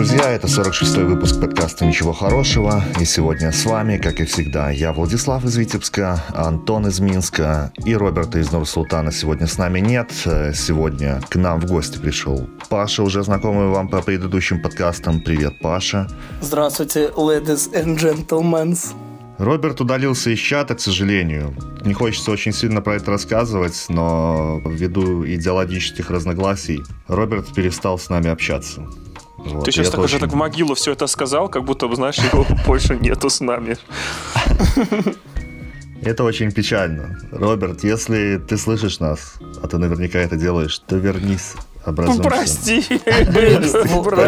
друзья, это 46-й выпуск подкаста «Ничего хорошего». И сегодня с вами, как и всегда, я Владислав из Витебска, Антон из Минска и Роберта из Нур-Султана сегодня с нами нет. Сегодня к нам в гости пришел Паша, уже знакомый вам по предыдущим подкастам. Привет, Паша. Здравствуйте, ladies and gentlemen. Роберт удалился из чата, к сожалению. Не хочется очень сильно про это рассказывать, но ввиду идеологических разногласий Роберт перестал с нами общаться. Вот, Ты сейчас так очень... уже так в могилу все это сказал, как будто, знаешь, его больше нету с нами. Это очень печально. Роберт, если ты слышишь нас, а ты наверняка это делаешь, то вернись образуемся. Прости.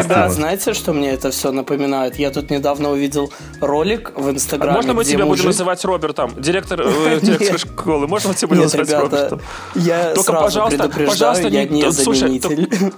Да, знаете, что мне это все напоминает? Я тут недавно увидел ролик в Инстаграме. Можно мы тебя будем называть Робертом? Директор, э, директор школы, можно мы тебя будем называть Робертом? Я Только, пожалуйста, пожалуйста, я не заменитель.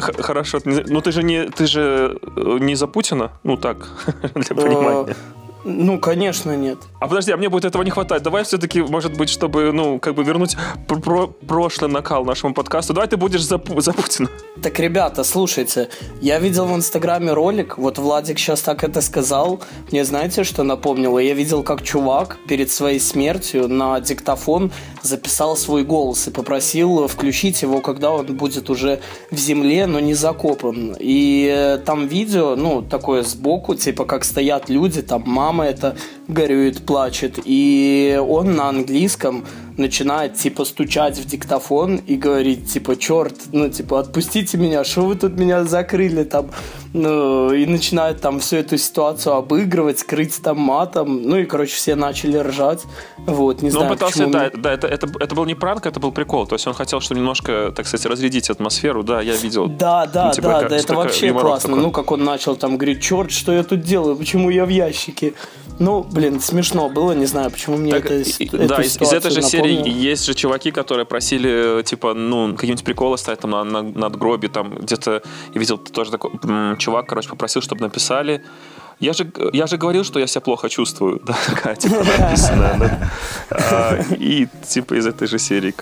Хорошо, ну ты же не ты же э, не за Путина, ну так для понимания. Ну, конечно, нет. А подожди, а мне будет этого не хватать. Давай все-таки, может быть, чтобы, ну, как бы вернуть про прошлый накал нашему подкасту. Давай ты будешь за, за Путина. Так, ребята, слушайте, я видел в Инстаграме ролик, вот Владик сейчас так это сказал. Мне знаете, что напомнило? Я видел, как чувак перед своей смертью на диктофон записал свой голос и попросил включить его, когда он будет уже в земле, но не закопан. И э, там видео, ну, такое сбоку, типа, как стоят люди, там мама мама это горюет, плачет. И он на английском начинает, типа, стучать в диктофон и говорить, типа, черт, ну, типа, отпустите меня, что вы тут меня закрыли там, ну, и начинает там всю эту ситуацию обыгрывать, скрыть там матом, ну, и, короче, все начали ржать, вот, не Но знаю, он пытался, да, да это, это, это был не пранк, это был прикол, то есть он хотел, чтобы немножко, так сказать, разрядить атмосферу, да, я видел. Да, да, ну, типа, да, как, да, это вообще классно, такой. ну, как он начал там говорить, черт, что я тут делаю, почему я в ящике, ну, блин, смешно было, не знаю, почему мне так, это и, Да, из, из этой же напомнило. серии есть же чуваки, которые просили, типа, ну, какие-нибудь приколы ставить там на, на надгробе, там где-то, я видел тоже такой м, чувак, короче, попросил, чтобы написали я же, я же говорил, что я себя плохо чувствую. Да, такая, типа, написано. А, и, типа, из этой же серии.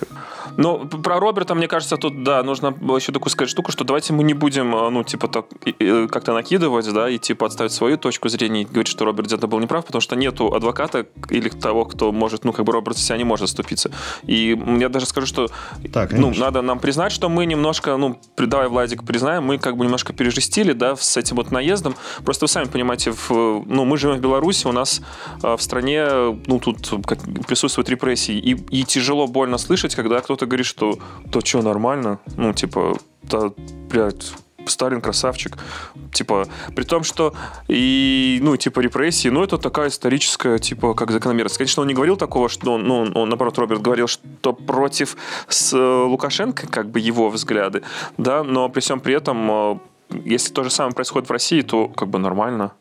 Ну, про Роберта, мне кажется, тут, да, нужно еще такую сказать штуку, что давайте мы не будем, э, ну, типа, так, как-то накидывать, да, и, типа, отставить свою точку зрения и говорить, что Роберт где-то был неправ, потому что нету адвоката или того, кто может, ну, как бы Роберт себя не может заступиться. И я даже скажу, что, так, ну, надо нам признать, что мы немножко, ну, давай, Владик, признаем, мы как бы немножко пережестили, да, с этим вот наездом. Просто вы сами понимаете, в, ну, мы живем в Беларуси, у нас э, в стране, ну, тут как, присутствуют репрессии, и, и тяжело, больно слышать, когда кто-то кто говорит, что то что, нормально? Ну, типа, да, блядь, Сталин красавчик. Типа, при том, что и, ну, типа, репрессии, ну, это такая историческая, типа, как закономерность. Конечно, он не говорил такого, что, он, ну, он, наоборот, Роберт говорил, что против с э, Лукашенко, как бы, его взгляды, да, но при всем при этом, э, если то же самое происходит в России, то, как бы, нормально.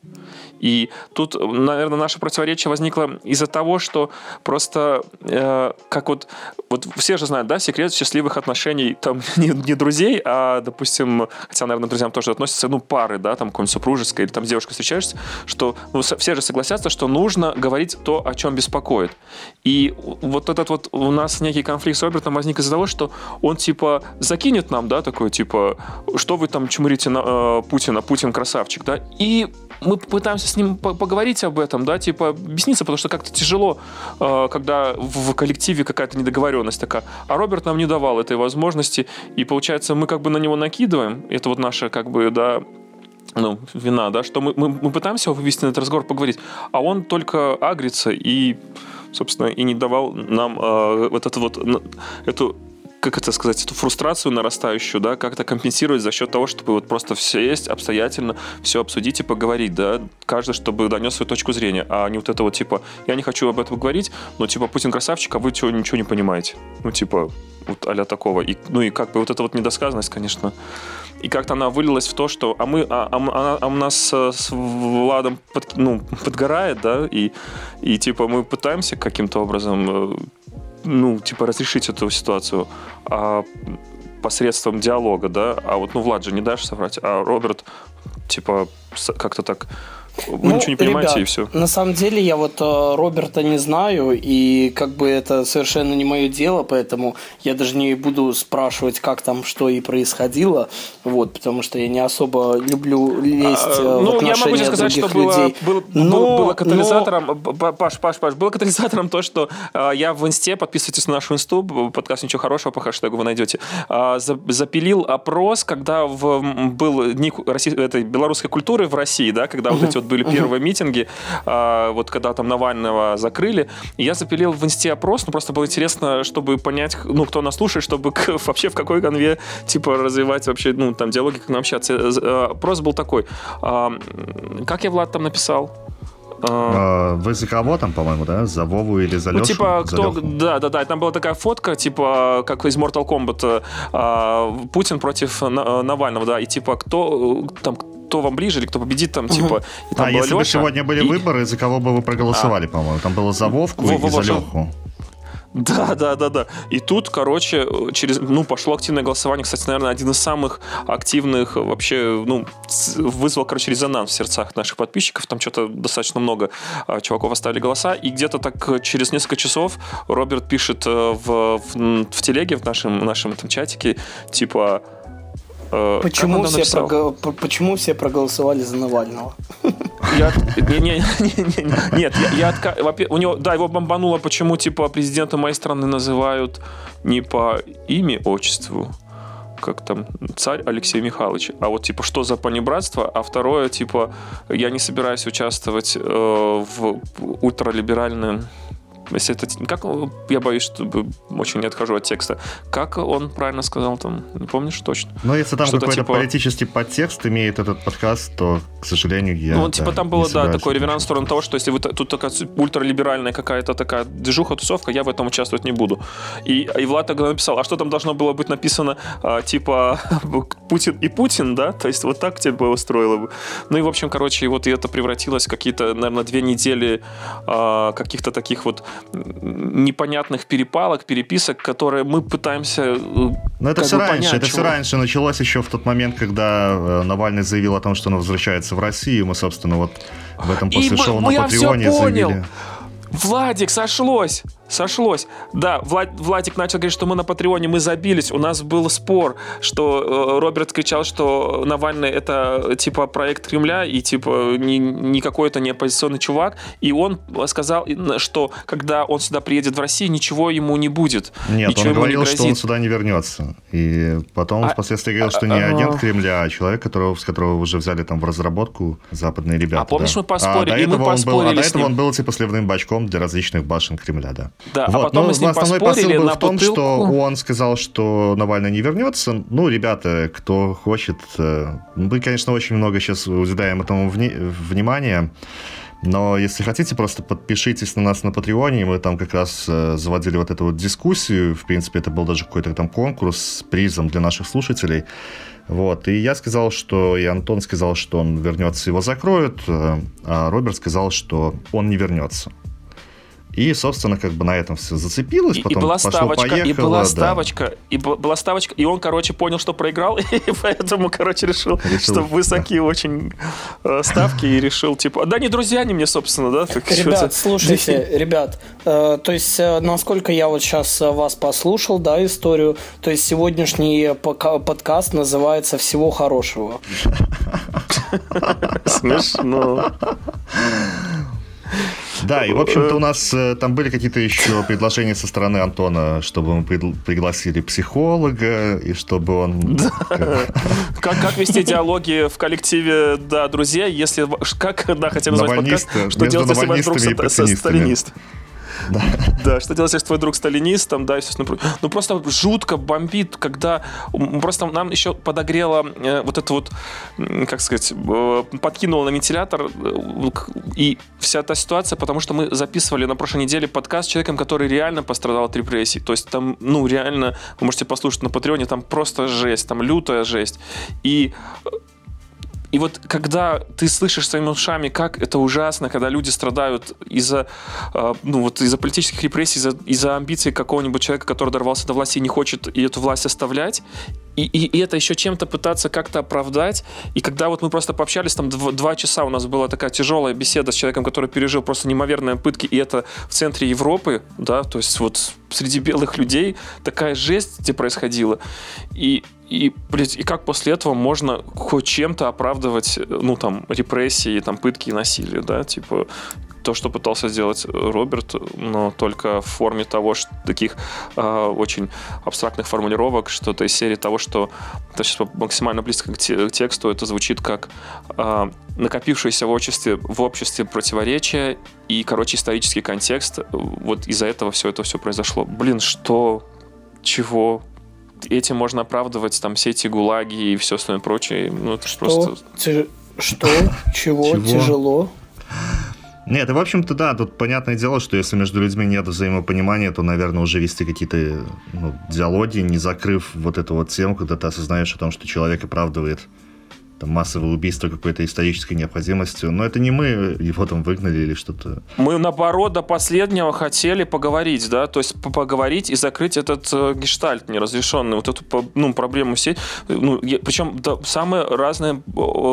И тут, наверное, наше противоречие возникло из-за того, что просто э, как вот, вот все же знают, да, секрет счастливых отношений там не, не друзей, а, допустим, хотя, наверное, друзьям тоже относятся, ну, пары, да, там какой-нибудь супружеской или там с девушкой встречаешься, что ну, все же согласятся, что нужно говорить то, о чем беспокоит. И вот этот вот у нас некий конфликт с Робертом возник из-за того, что он типа закинет нам, да, такой типа, что вы там чмурите на э, Путина, Путин красавчик, да, и мы пытаемся с ним поговорить об этом, да, типа объясниться, потому что как-то тяжело, э, когда в коллективе какая-то недоговоренность такая. А Роберт нам не давал этой возможности, и получается мы как бы на него накидываем, это вот наша как бы, да, ну, вина, да, что мы, мы, мы пытаемся его вывести на этот разговор, поговорить, а он только агрится и, собственно, и не давал нам э, вот эту вот, эту как это сказать, эту фрустрацию нарастающую, да, как-то компенсировать за счет того, чтобы вот просто все есть, обстоятельно все обсудить и поговорить, да, каждый, чтобы донес свою точку зрения, а не вот это вот, типа, я не хочу об этом говорить, но, типа, Путин красавчик, а вы чего, ничего не понимаете. Ну, типа, вот а такого. И, ну, и как бы вот эта вот недосказанность, конечно, и как-то она вылилась в то, что а мы, а, а, а у нас э, с Владом под, ну, подгорает, да, и, и типа мы пытаемся каким-то образом э, ну, типа, разрешить эту ситуацию а, посредством диалога, да, а вот, ну, Влад же не дашь соврать, а Роберт, типа, как-то так вы ну, ничего не понимаете, ребят, и все. На самом деле, я вот э, Роберта не знаю, и как бы это совершенно не мое дело, поэтому я даже не буду спрашивать, как там что и происходило, вот, потому что я не особо люблю лезть а, э, ну, в отношения я могу сказать, что было, было, но, было катализатором, но... Паш, Паш, Паш, было катализатором то, что э, я в инсте, подписывайтесь на нашу инсту, подкаст «Ничего хорошего» по хэштегу вы найдете, э, запилил опрос, когда в, был дни России, этой белорусской культуры в России, да, когда вот эти вот были первые митинги, а, вот когда там Навального закрыли. Я запилил в инсте опрос, ну просто было интересно, чтобы понять, ну, кто нас слушает, чтобы вообще в какой конве, типа, развивать вообще, ну, там, диалоги, как нам общаться. Э, э, опрос был такой. А, как я, Влад, там написал? А, вы за кого там, по-моему, да? За Вову или за Лешу? Ну, типа, кто... Да, да, да. Там была такая фотка, типа, как из Mortal Kombat. А, Путин против Навального, да. И типа, кто там кто вам ближе или кто победит, там, типа... И там а если Леша, бы сегодня были и... выборы, за кого бы вы проголосовали, а. по-моему? Там было за Вовку Во, и за Леху. Да, да, да, да. И тут, короче, через, ну, пошло активное голосование. Кстати, наверное, один из самых активных вообще, ну, вызвал, короче, резонанс в сердцах наших подписчиков. Там что-то достаточно много а, чуваков оставили голоса. И где-то так через несколько часов Роберт пишет э, в, в, в телеге, в нашем, в нашем этом чатике, типа, Э, почему все, прого... почему все проголосовали за Навального? Я, не, не, не, нет, я, я у него, да, его бомбануло, почему типа президента моей страны называют не по имени, отчеству, как там, царь Алексей Михайлович. А вот, типа, что за понебратство? А второе, типа, я не собираюсь участвовать э, в ультралиберальном если это... Как, я боюсь, что очень не отхожу от текста. Как он правильно сказал там? Не помнишь точно? Ну, если там какой-то типа... политический подтекст имеет этот подкаст, то, к сожалению, я... Ну, типа там было, да, такой реверанс в сторону того, что если вы тут такая ультралиберальная какая-то такая движуха, тусовка, я в этом участвовать не буду. И, и Влад тогда написал, а что там должно было быть написано, а, типа, Путин и Путин, да? То есть вот так тебе бы устроило бы. Ну и, в общем, короче, вот и это превратилось в какие-то, наверное, две недели а, каких-то таких вот непонятных перепалок, переписок, которые мы пытаемся э, Но это все раньше, понять, это чего... все раньше началось еще в тот момент, когда э, Навальный заявил о том, что он возвращается в Россию. Мы, собственно, вот в этом после шоу на Патреоне заявили. Владик, сошлось! Сошлось. Да, Влад, Владик начал говорить, что мы на Патреоне, мы забились. У нас был спор, что э, Роберт кричал, что Навальный это типа проект Кремля и типа не, не какой-то не оппозиционный чувак. И он сказал, что когда он сюда приедет в Россию, ничего ему не будет. Нет, он говорил, не что он сюда не вернется. И потом а, впоследствии говорил, что не а, агент Кремля, а человек, которого, с которого уже взяли там в разработку западные ребята. А помнишь, да. мы поспорили, а, и мы поспорили был, А до этого он был типа сливным бачком для различных башен Кремля, да. Да, а вот. а потом Но с ним основной посыл был в том, бутылку. что он сказал, что Навальный не вернется. Ну, ребята, кто хочет... Э, мы, конечно, очень много сейчас уделяем этому вни- внимания. Но если хотите, просто подпишитесь на нас на Патреоне. Мы там как раз э, заводили вот эту вот дискуссию. В принципе, это был даже какой-то там конкурс с призом для наших слушателей. Вот. И я сказал, что... И Антон сказал, что он вернется, его закроют. Э, а Роберт сказал, что он не вернется. И, собственно, как бы на этом все зацепилось, и, потом и была пошло, ставочка, поехало, и была да. ставочка, и была ставочка, и он, короче, понял, что проиграл, и поэтому, короче, решил, решил что высокие да. очень э, ставки, и решил, типа, да не друзья они мне, собственно, да? Так, ребят, слушайте, ребят, э, то есть, э, насколько я вот сейчас э, вас послушал, да, историю, то есть сегодняшний подкаст называется «Всего хорошего». Смешно. Да, и, в общем-то, у нас э, там были какие-то еще предложения со стороны Антона, чтобы мы пригласили психолога, и чтобы он... Как, как вести диалоги в коллективе, да, друзей, если... Как, да, хотя назвать подкаст, что делать, если ваш друг сталинист? Да. да, что делать, если твой друг сталинист, там, да, естественно. Ну, просто жутко бомбит, когда просто нам еще подогрело э, вот это вот, как сказать, э, подкинуло на вентилятор э, и вся эта ситуация, потому что мы записывали на прошлой неделе подкаст с человеком, который реально пострадал от репрессий. То есть там, ну, реально, вы можете послушать на Патреоне, там просто жесть, там лютая жесть. И и вот когда ты слышишь своими ушами, как это ужасно, когда люди страдают из-за э, ну, вот из-за политических репрессий, из-за, из-за амбиций какого-нибудь человека, который дорвался до власти и не хочет эту власть оставлять, и, и, и это еще чем-то пытаться как-то оправдать. И когда вот мы просто пообщались, там два, два часа у нас была такая тяжелая беседа с человеком, который пережил просто неимоверные пытки, и это в центре Европы, да, то есть вот среди белых людей такая жесть где происходила. И, и, блядь, и как после этого можно хоть чем-то оправдывать, ну, там, репрессии, там, пытки и насилие, да, типа, то, что пытался сделать Роберт, но только в форме того, что таких э, очень абстрактных формулировок, что-то из серии того, что это сейчас максимально близко к, те, к тексту, это звучит как э, накопившееся в обществе, в обществе противоречия и, короче, исторический контекст. Вот из-за этого все это все произошло. Блин, что? Чего? Этим можно оправдывать там все эти гулаги и все остальное прочее. Ну, это что? просто... Ти... Что? Чего? Чего? Тяжело? Нет, и в общем-то, да, тут понятное дело, что если между людьми нет взаимопонимания, то, наверное, уже вести какие-то ну, диалоги, не закрыв вот эту вот тему, когда ты осознаешь о том, что человек оправдывает там, массовое убийство какой-то исторической необходимостью. Но это не мы его там выгнали или что-то. Мы, наоборот, до последнего хотели поговорить, да, то есть поговорить и закрыть этот э, гештальт неразрешенный, вот эту ну, проблему все. Ну, причем да, самые разные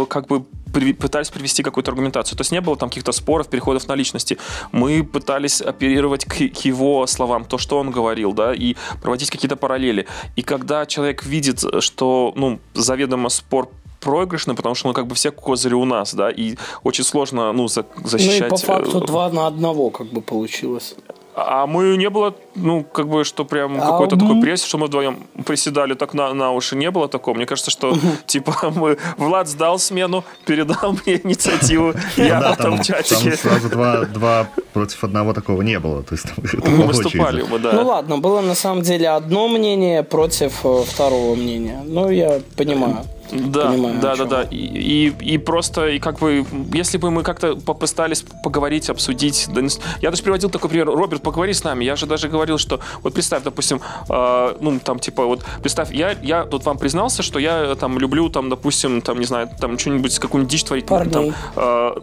как бы пытались привести какую-то аргументацию. То есть не было там каких-то споров, переходов на личности. Мы пытались оперировать к, к его словам, то, что он говорил, да, и проводить какие-то параллели. И когда человек видит, что, ну, заведомо спор проигрышный, потому что, ну, как бы все козыри у нас, да, и очень сложно, ну, за, защищать... Ну, и по факту э, два на одного, как бы, получилось. А мы не было, ну, как бы, что прям а какой-то такой пресс, что мы вдвоем приседали так на, на уши. Не было такого. Мне кажется, что, типа, мы, Влад сдал смену, передал мне инициативу. Я в этом чатике. Там сразу два, два против одного такого не было. То есть, мы выступали мы, да. Ну, ладно, было на самом деле одно мнение против э, второго мнения. Ну, я понимаю. Да, понимаю, да, да, да. И, и, и просто, и как бы, если бы мы как-то попытались поговорить, обсудить, да, я даже приводил такой пример, Роберт, поговори с нами, я же даже говорил, что, вот представь, допустим, э, ну, там, типа, вот, представь, я, я тут вам признался, что я, там, люблю, там, допустим, там, не знаю, там, что-нибудь, какую-нибудь дичь творить, Парней. там, э,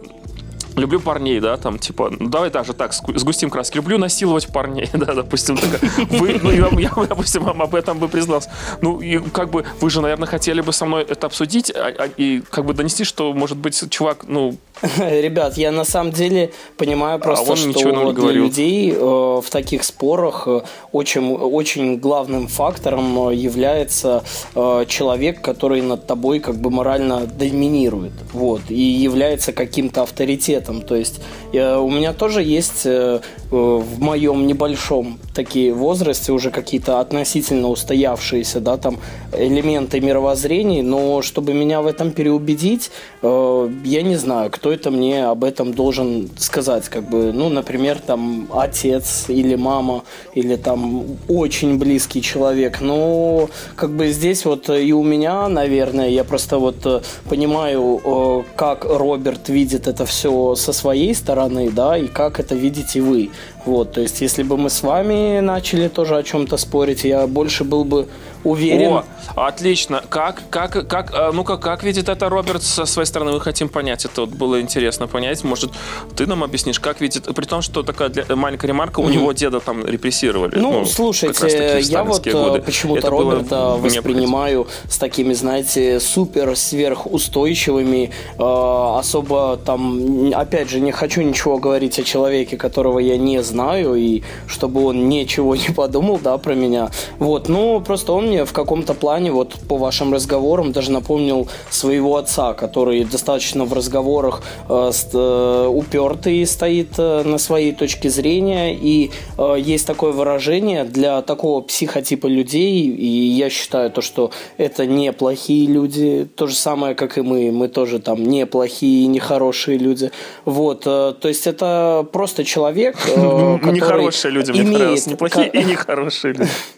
люблю парней, да, там, типа, ну, давай даже так, сгустим краски, люблю насиловать парней, да, допустим, так, вы, ну, я, я, допустим, вам об этом бы признался. Ну, и как бы, вы же, наверное, хотели бы со мной это обсудить, а, а, и как бы донести, что, может быть, чувак, ну, Ребят, я на самом деле понимаю просто, а что для людей э, в таких спорах э, очень, очень главным фактором э, является э, человек, который над тобой как бы морально доминирует, вот, и является каким-то авторитетом. То есть э, у меня тоже есть э, в моем небольшом такие возрасте уже какие-то относительно устоявшиеся, да, там элементы мировоззрений, но чтобы меня в этом переубедить, э, я не знаю, кто это мне об этом должен сказать, как бы, ну, например, там отец или мама или там очень близкий человек, но как бы здесь вот и у меня, наверное, я просто вот э, понимаю, э, как Роберт видит это все со своей стороны, да, и как это видите вы. Вот, то есть, если бы мы с вами начали тоже о чем-то спорить, я больше был бы уверен. О, отлично. Как, как, как, а, ну-ка, как видит это Роберт со своей стороны? Мы хотим понять. Это вот было интересно понять. Может, ты нам объяснишь, как видит, при том, что такая для, маленькая ремарка, у него деда там репрессировали. Ну, ну слушайте, я вот э, годы. почему-то Роберта воспринимаю с такими, знаете, супер сверхустойчивыми, э, особо там, опять же, не хочу ничего говорить о человеке, которого я не знаю, и чтобы он ничего не подумал, да, про меня. Вот, ну, просто он мне в каком-то плане, вот по вашим разговорам, даже напомнил своего отца, который достаточно в разговорах э, э, упертый стоит э, на своей точке зрения, и э, есть такое выражение для такого психотипа людей, и я считаю то, что это не плохие люди, то же самое, как и мы, мы тоже там не плохие, не хорошие люди, вот, э, то есть это просто человек, э, который Нехорошие люди, мне имеет... неплохие и нехорошие люди.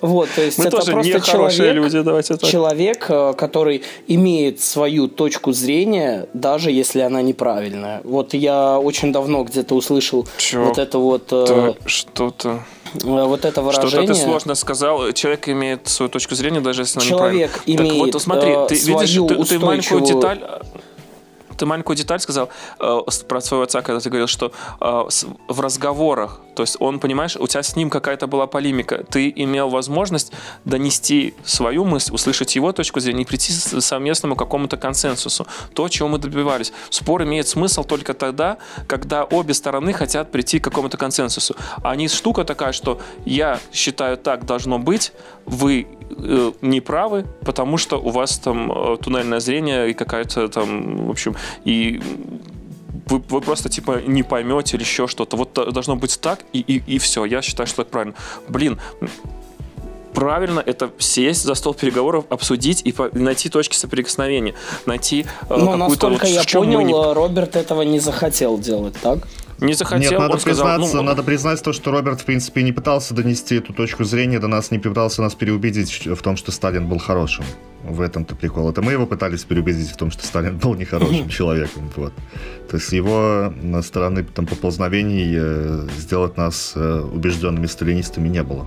Вот, то есть Мы это тоже просто человек, люди, давайте так. человек, э, который имеет свою точку зрения, даже если она неправильная. Вот я очень давно где-то услышал Чё? вот это вот... Э, что-то... Э, вот это выражение... Что-то ты сложно сказал. Человек имеет свою точку зрения, даже если она Человек неправильная. имеет Так вот, смотри, ты видишь, ты, ты маленькую деталь ты маленькую деталь сказал э, про своего отца, когда ты говорил, что э, с, в разговорах, то есть он, понимаешь, у тебя с ним какая-то была полемика, ты имел возможность донести свою мысль, услышать его точку зрения и прийти к совместному какому-то консенсусу. То, чего мы добивались. Спор имеет смысл только тогда, когда обе стороны хотят прийти к какому-то консенсусу. А не штука такая, что я считаю так должно быть, вы э, не правы, потому что у вас там э, туннельное зрение и какая-то там, в общем, и вы, вы просто типа не поймете или еще что-то. Вот должно быть так, и, и, и все. Я считаю, что это правильно. Блин, правильно это сесть за стол переговоров, обсудить и найти точки соприкосновения, найти э, Но насколько вот, я понял, не... Роберт этого не захотел делать, так? Не захотел, Нет, надо он сказал, признаться, ну, надо признать то, что Роберт, в принципе, не пытался донести эту точку зрения до нас, не пытался нас переубедить в том, что Сталин был хорошим. В этом-то прикол. Это мы его пытались переубедить в том, что Сталин был нехорошим человеком. Вот. То есть его на стороны там, поползновений э, сделать нас э, убежденными сталинистами не было.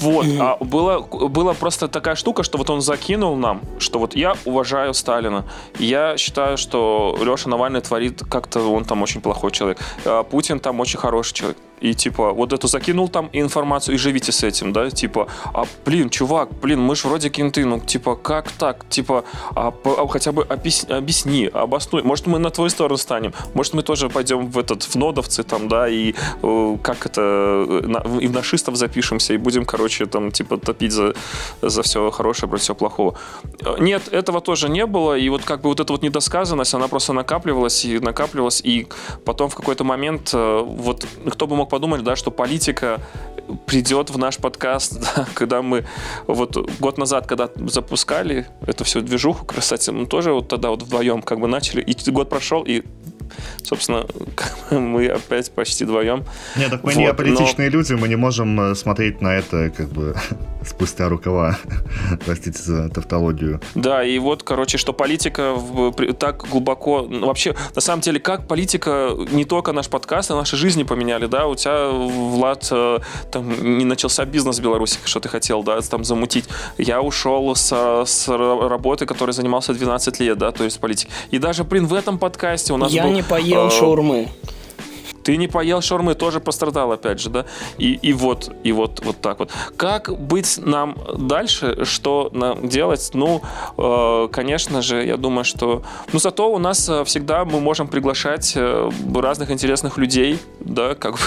Вот, а было, была просто такая штука, что вот он закинул нам, что вот я уважаю Сталина, я считаю, что Леша Навальный творит как-то, он там очень плохой человек, а Путин там очень хороший человек. И типа вот эту закинул там информацию и живите с этим, да, типа, а блин, чувак, блин, мы ж вроде кенты, ну типа как так, типа, а, а хотя бы объясни, объясни, обоснуй, может мы на твою сторону станем, может мы тоже пойдем в этот в нодовцы там, да, и э, как это э, на, и в нашистов запишемся и будем, короче, там типа топить за за все хорошее против всего плохого. Нет, этого тоже не было, и вот как бы вот эта вот недосказанность, она просто накапливалась и накапливалась, и потом в какой-то момент э, вот кто бы мог подумали, да, что политика придет в наш подкаст, да, когда мы вот год назад, когда запускали эту всю движуху, кстати, мы тоже вот тогда вот вдвоем как бы начали, и год прошел, и собственно, мы опять почти вдвоем. Нет, так мы вот, не аполитичные но... люди, мы не можем э, смотреть на это как бы спустя рукава. Простите за тавтологию. Да, и вот, короче, что политика в, так глубоко... Ну, вообще, на самом деле, как политика не только наш подкаст, а наши жизни поменяли, да? У тебя, Влад, э, там не начался бизнес в Беларуси, что ты хотел, да, там замутить. Я ушел с, с работы, которой занимался 12 лет, да, то есть политики. И даже, блин, в этом подкасте у нас Я был... не поел э, шаурмы. Ты не поел шаурмы, тоже пострадал, опять же, да? И, и вот, и вот, вот так вот. Как быть нам дальше? Что нам делать? Ну, э, конечно же, я думаю, что... Ну, зато у нас э, всегда мы можем приглашать э, разных интересных людей, да, как бы...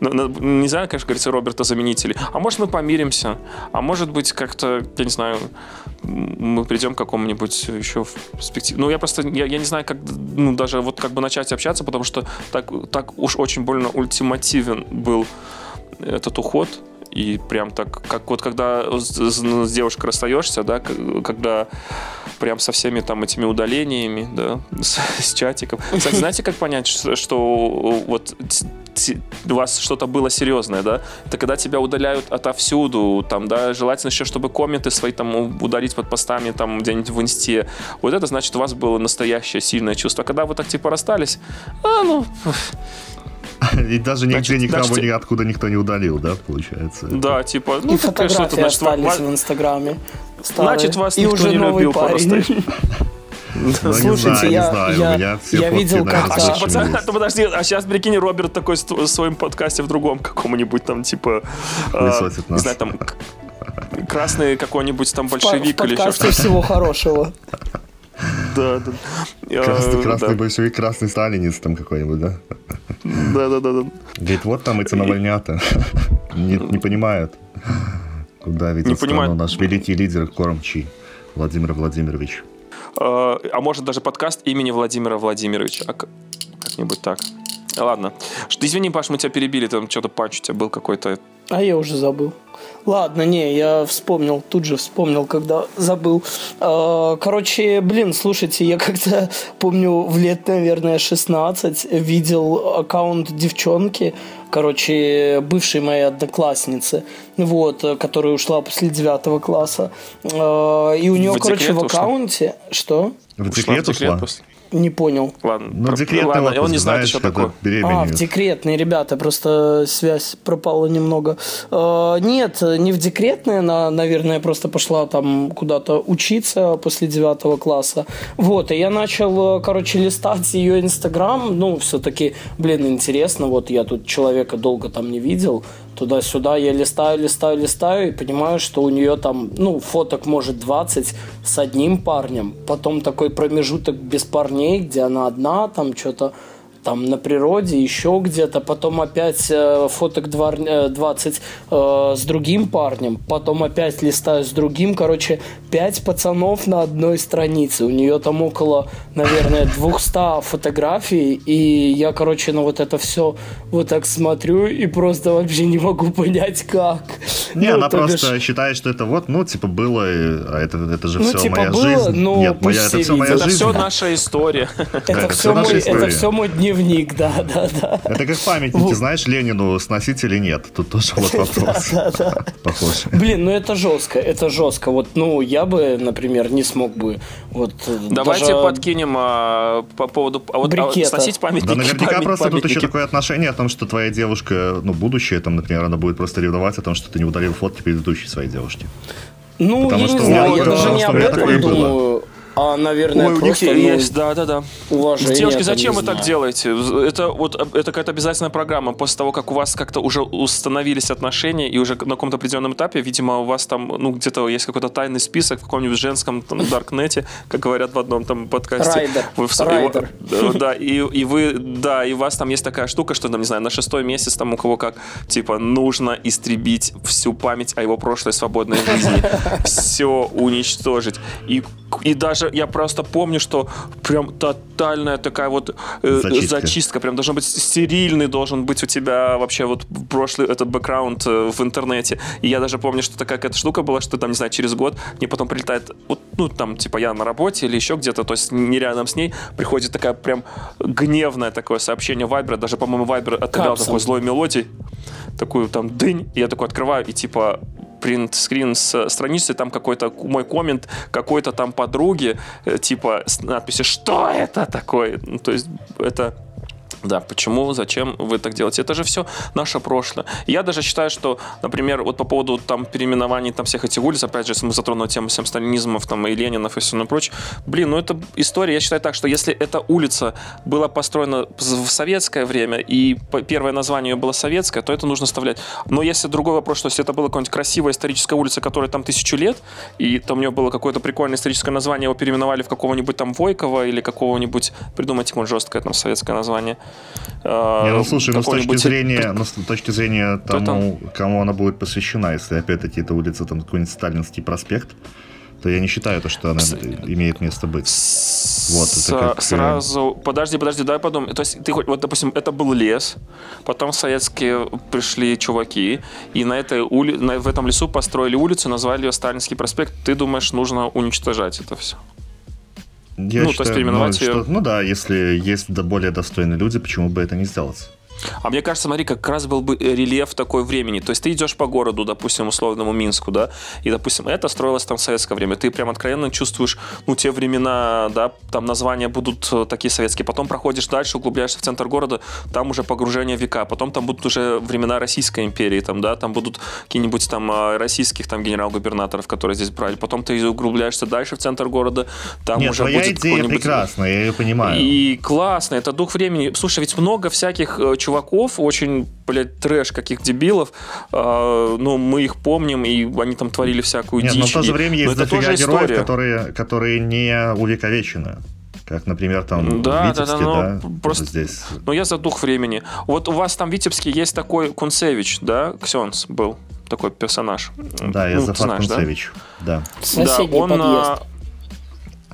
Ну, не знаю, конечно, говорится, Роберта заменители. А может, мы помиримся? А может быть, как-то, я не знаю, мы придем к какому-нибудь еще в перспективе. Ну, я просто, я, я не знаю, как, ну, даже вот как бы начать общаться, потому что так, так уж очень больно ультимативен был этот уход. И прям так, как вот когда с, с девушкой расстаешься, да, когда прям со всеми там этими удалениями, да, с, с чатиком. Кстати, знаете, как понять, что, что вот у вас что-то было серьезное, да? Это когда тебя удаляют отовсюду, там, да, желательно еще, чтобы комменты свои там удалить под постами там где-нибудь в инсте. Вот это значит, у вас было настоящее сильное чувство. А когда вы так типа расстались, а, ну, и даже нигде значит, никого значит, откуда никто не удалил, да, получается? Да, типа, ну, и фотографии что значит, остались вас... в Инстаграме. Старые. Значит, вас и никто уже не любил парень. Ну, Слушайте, я, я, я видел как-то... А, подожди, а сейчас, прикинь, Роберт такой в своем подкасте в другом каком-нибудь там, типа... А, не знаю, там... Красный какой-нибудь там большевик или еще что-то. всего хорошего. Да, да. Красный, красный большевик, красный сталинец там какой-нибудь, да? Да, да, да, да. Говорит, вот там эти навальнята. Не, не понимают, куда ведет страну наш великий лидер Кормчий Владимир Владимирович. А, а может даже подкаст имени Владимира Владимировича. А как-нибудь так. Ладно. Извини, Паш, мы тебя перебили, там что-то панч у тебя был какой-то. А я уже забыл. Ладно, не, я вспомнил, тут же вспомнил, когда забыл. А, короче, блин, слушайте, я как-то помню в лет, наверное, 16 видел аккаунт девчонки, короче, бывшей моей одноклассницы, вот, которая ушла после девятого класса. А, и у нее, в короче, в аккаунте... Ушла? Что? В декрет ушла? После... Не понял. Ладно, Ну, декретный ладно, отпуск, он не знает, знаешь, что такое. беременеют. А, в декретные, ребята, просто связь пропала немного. Э, нет, не в декретные, она, наверное, просто пошла там куда-то учиться после девятого класса. Вот, и я начал, э, короче, листать ее инстаграм, ну, все-таки, блин, интересно, вот я тут человека долго там не видел, туда-сюда. Я листаю, листаю, листаю и понимаю, что у нее там, ну, фоток может 20 с одним парнем, потом такой промежуток без парней, где она одна, там что-то там на природе, еще где-то, потом опять э, фоток два- э, 20 э, с другим парнем, потом опять листаю с другим, короче, 5 пацанов на одной странице, у нее там около, наверное, 200 фотографий, и я, короче, на вот это все вот так смотрю и просто вообще не могу понять, как. Не, Ну, она то бишь- просто считает, что это вот, ну, типа, было, а это, это же Ну, все типа, моя было, жизнь. но Нет, моя, пусть это все все моя видят. Это жизнь. все наша история. Это, это все всё наша мой, история. это все мой дневник, да, да, да. Это как памятники, знаешь, Ленину сносить или нет? Тут тоже вот вопрос. Похож. Блин, ну это жестко, это жестко. Вот, ну, я бы, например, не смог бы. Вот, Давайте даже- подкинем а, по поводу... А вот а, сносить памятники. Да наверняка память- просто тут еще памятники. такое отношение о том, что твоя девушка, ну, будущее, там, например, она будет просто ревновать о том, что ты не удалил фотки предыдущей своей девушки. Ну, Потому я что не знаю, я даже не об этом такое было. А, наверное, Ой, у них просто, ну, есть, да-да-да. уважение. Девушки, зачем вы так делаете? Это вот это какая-то обязательная программа. После того, как у вас как-то уже установились отношения, и уже на каком-то определенном этапе, видимо, у вас там, ну, где-то есть какой-то тайный список в каком-нибудь женском там, даркнете, как говорят в одном там подкасте. Райдер. Вы в- Райдер. и- Да, и, и вы, да, и у вас там есть такая штука, что, там, не знаю, на шестой месяц там у кого как, типа, нужно истребить всю память о его прошлой свободной жизни. Все уничтожить. И, и даже я просто помню, что прям тотальная такая вот э, Зачистка. зачистка. Прям должен быть стерильный, должен быть у тебя вообще вот прошлый этот бэкграунд э, в интернете. И я даже помню, что такая какая-то штука была, что там, не знаю, через год мне потом прилетает, вот, ну, там, типа, я на работе или еще где-то, то есть не рядом с ней, приходит такая прям гневное такое сообщение Вайбера, даже, по-моему, Вайбер Капсом. такой злой мелодии, такую там дынь, и я такой открываю, и типа принт-скрин с страницы, там какой-то мой коммент какой-то там подруги, э, типа с надписью «Что это такое?» Ну, То есть это да, почему, зачем вы так делаете? Это же все наше прошлое. Я даже считаю, что, например, вот по поводу там переименований там всех этих улиц, опять же, если мы затронули тему всем сталинизмов там и Ленинов и все прочее, блин, ну это история, я считаю так, что если эта улица была построена в советское время и первое название ее было советское, то это нужно вставлять. Но если другой вопрос, что если это была какая-нибудь красивая историческая улица, которая там тысячу лет, и там у нее было какое-то прикольное историческое название, его переименовали в какого-нибудь там Войкова или какого-нибудь, придумайте какое жесткое там советское название. А, Не, ну слушай, ну с точки зрения, ну, с точки зрения тому, кому она будет посвящена, если опять-таки это улица там какой-нибудь Сталинский проспект, то я не считаю то, что она имеет место быть. Вот, это С- как, э, сразу. Подожди, подожди, давай подумаем. То есть ты хоть, вот, допустим, это был лес, потом советские пришли чуваки, и на этой ули... на, в этом лесу построили улицу, назвали ее Сталинский проспект. Ты думаешь, нужно уничтожать это все? Я ну, то есть переименовать ну, её- что- ну да, если есть более достойные люди, почему бы это не сделать? А мне кажется, смотри, как раз был бы э, рельеф такой времени. То есть ты идешь по городу, допустим, условному Минску, да, и, допустим, это строилось там в советское время. Ты прям откровенно чувствуешь, ну, те времена, да, там названия будут э, такие советские. Потом проходишь дальше, углубляешься в центр города, там уже погружение в века. Потом там будут уже времена Российской империи, там, да, там будут какие-нибудь там э, российских там генерал-губернаторов, которые здесь брали. Потом ты углубляешься дальше в центр города, там Нет, уже будет идея прекрасная, я ее понимаю. и классно, это дух времени. Слушай, ведь много всяких э, чуваков, очень, блядь, трэш каких дебилов. э, ну, мы их помним, и они там творили всякую Нет, дичь. но в то же и- время но есть дофига героев, история. которые, которые не увековечены. Как, например, там Да, в Витебске, да, да, да, ну, просто- здесь. Но я за дух времени. Вот у вас там в Витебске есть такой Кунцевич, да, Ксенс был такой персонаж. Да, я Ну, Зафар знаешь, да? Кунцевич. Да. Соседний да, он подъезд.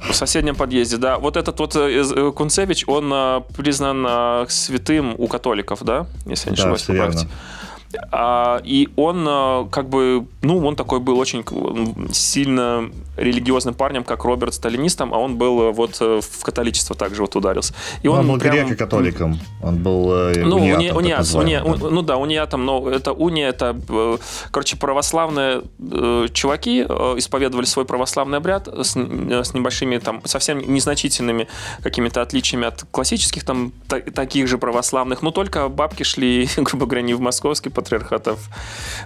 В соседнем подъезде, да. Вот этот вот э, э, Кунцевич, он а, признан святым у католиков, да, если я не Да, ошибаюсь, поправьте. А, и он как бы, ну, он такой был очень сильно религиозным парнем, как Роберт сталинистом, а он был вот в католичество также вот ударился. И он, он был прям... греко-католиком. Он был ну, униатом, уни, униат, уни, да. ну да, униатом, но это уния, это, короче, православные э, чуваки э, исповедовали свой православный обряд с, с небольшими там, совсем незначительными какими-то отличиями от классических там та, таких же православных, но только бабки шли, грубо говоря, не в московский патриархат, а в,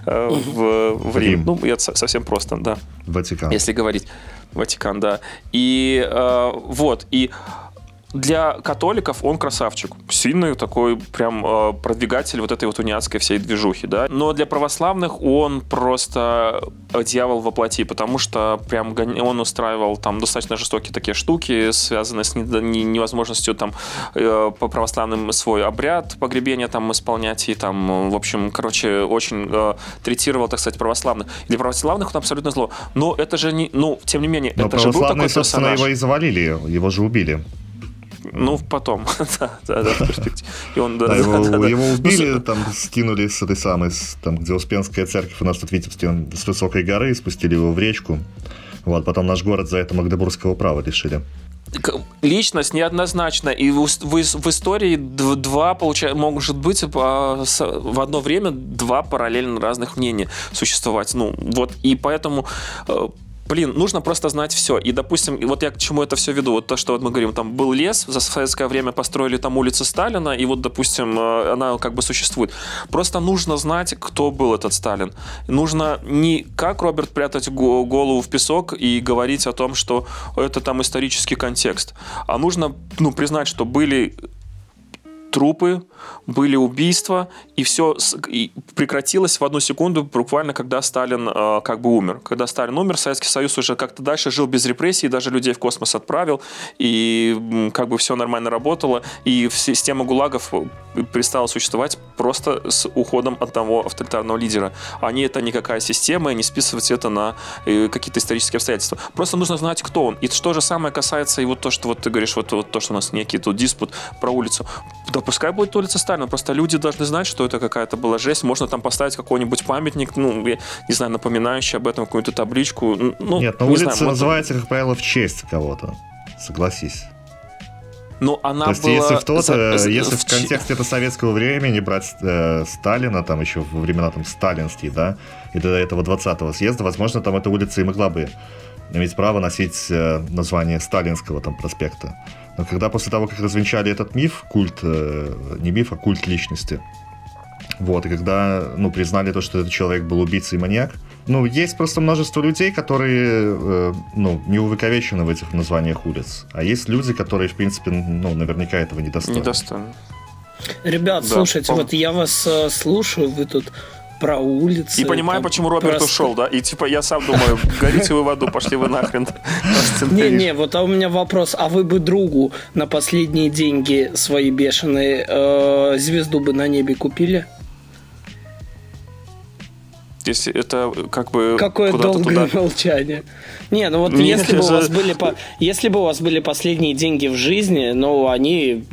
э, в, в Рим. Рим. Ну, это совсем просто, да. Ватикан. Если говорить. Ватикан, да. И э, вот, и для католиков он красавчик. Сильный такой прям э, продвигатель вот этой вот униатской всей движухи, да. Но для православных он просто дьявол во плоти, потому что прям он устраивал там достаточно жестокие такие штуки, связанные с невозможностью там э, по православным свой обряд погребения там исполнять и там, в общем, короче, очень э, третировал, так сказать, православных. Для православных он абсолютно зло. Но это же не, ну, тем не менее, Но это же был такой собственно, персонаж. его и завалили, его же убили. Ну, потом. да, да, да, в перспективе. И он, да, да, его, да, да. его убили, ну, там скинули с этой самой, с, там, где Успенская церковь у нас тут в Витебске, с высокой горы, спустили его в речку. Вот, потом наш город за это Магдебургского права лишили личность неоднозначна. И в, в, в истории два, получается, может быть, в одно время два параллельно разных мнения существовать. Ну, вот, и поэтому э, блин, нужно просто знать все. И, допустим, вот я к чему это все веду. Вот то, что вот мы говорим, там был лес, за советское время построили там улицу Сталина, и вот, допустим, э, она как бы существует. Просто нужно знать, кто был этот Сталин. Нужно не как Роберт прятать голову в песок и говорить о том, что это там исторический контекст, а нужно, ну, признать, что были трупы, были убийства, и все прекратилось в одну секунду, буквально когда Сталин э, как бы умер. Когда Сталин умер, Советский Союз уже как-то дальше жил без репрессий, даже людей в космос отправил, и как бы все нормально работало, и система ГУЛАГов перестала существовать просто с уходом одного авторитарного лидера. А не это никакая система, и не списывать это на э, какие-то исторические обстоятельства. Просто нужно знать, кто он. И что же самое касается и вот то, что вот ты говоришь, вот, вот то, что у нас некий тут диспут про улицу. Да пускай будет улица Сталина, просто люди должны знать, что это какая-то была жесть. Можно там поставить какой-нибудь памятник, ну, я не знаю, напоминающий об этом какую-то табличку. Ну, Нет, но не улица знаю, называется, как правило, в честь кого-то. Согласись. Ну, она То есть, была... если в тот, за, если в, в контексте это советского времени брать э, Сталина, там еще во времена там сталинские, да, и до этого 20-го съезда, возможно, там эта улица и могла бы иметь право носить э, название сталинского там проспекта. Но когда после того, как развенчали этот миф, культ, э, не миф, а культ личности, вот, и когда, ну, признали то, что этот человек был убийцей и маньяк, ну, есть просто множество людей, которые, э, ну, не увековечены в этих названиях улиц. А есть люди, которые, в принципе, ну, наверняка этого недостойны. Недостойны. Ребят, да, слушайте, пом... вот я вас э, слушаю, вы тут про улицы. И понимаю, там, почему Роберт про... ушел, да? И типа я сам думаю, горите вы в аду, пошли вы нахрен. Не-не, вот а у меня вопрос. А вы бы другу на последние деньги свои бешеные э, звезду бы на небе купили? Если это как бы Какое долгое туда... молчание. Не, ну вот Мне если бы у вас были по... если бы у вас были последние деньги в жизни, но ну, они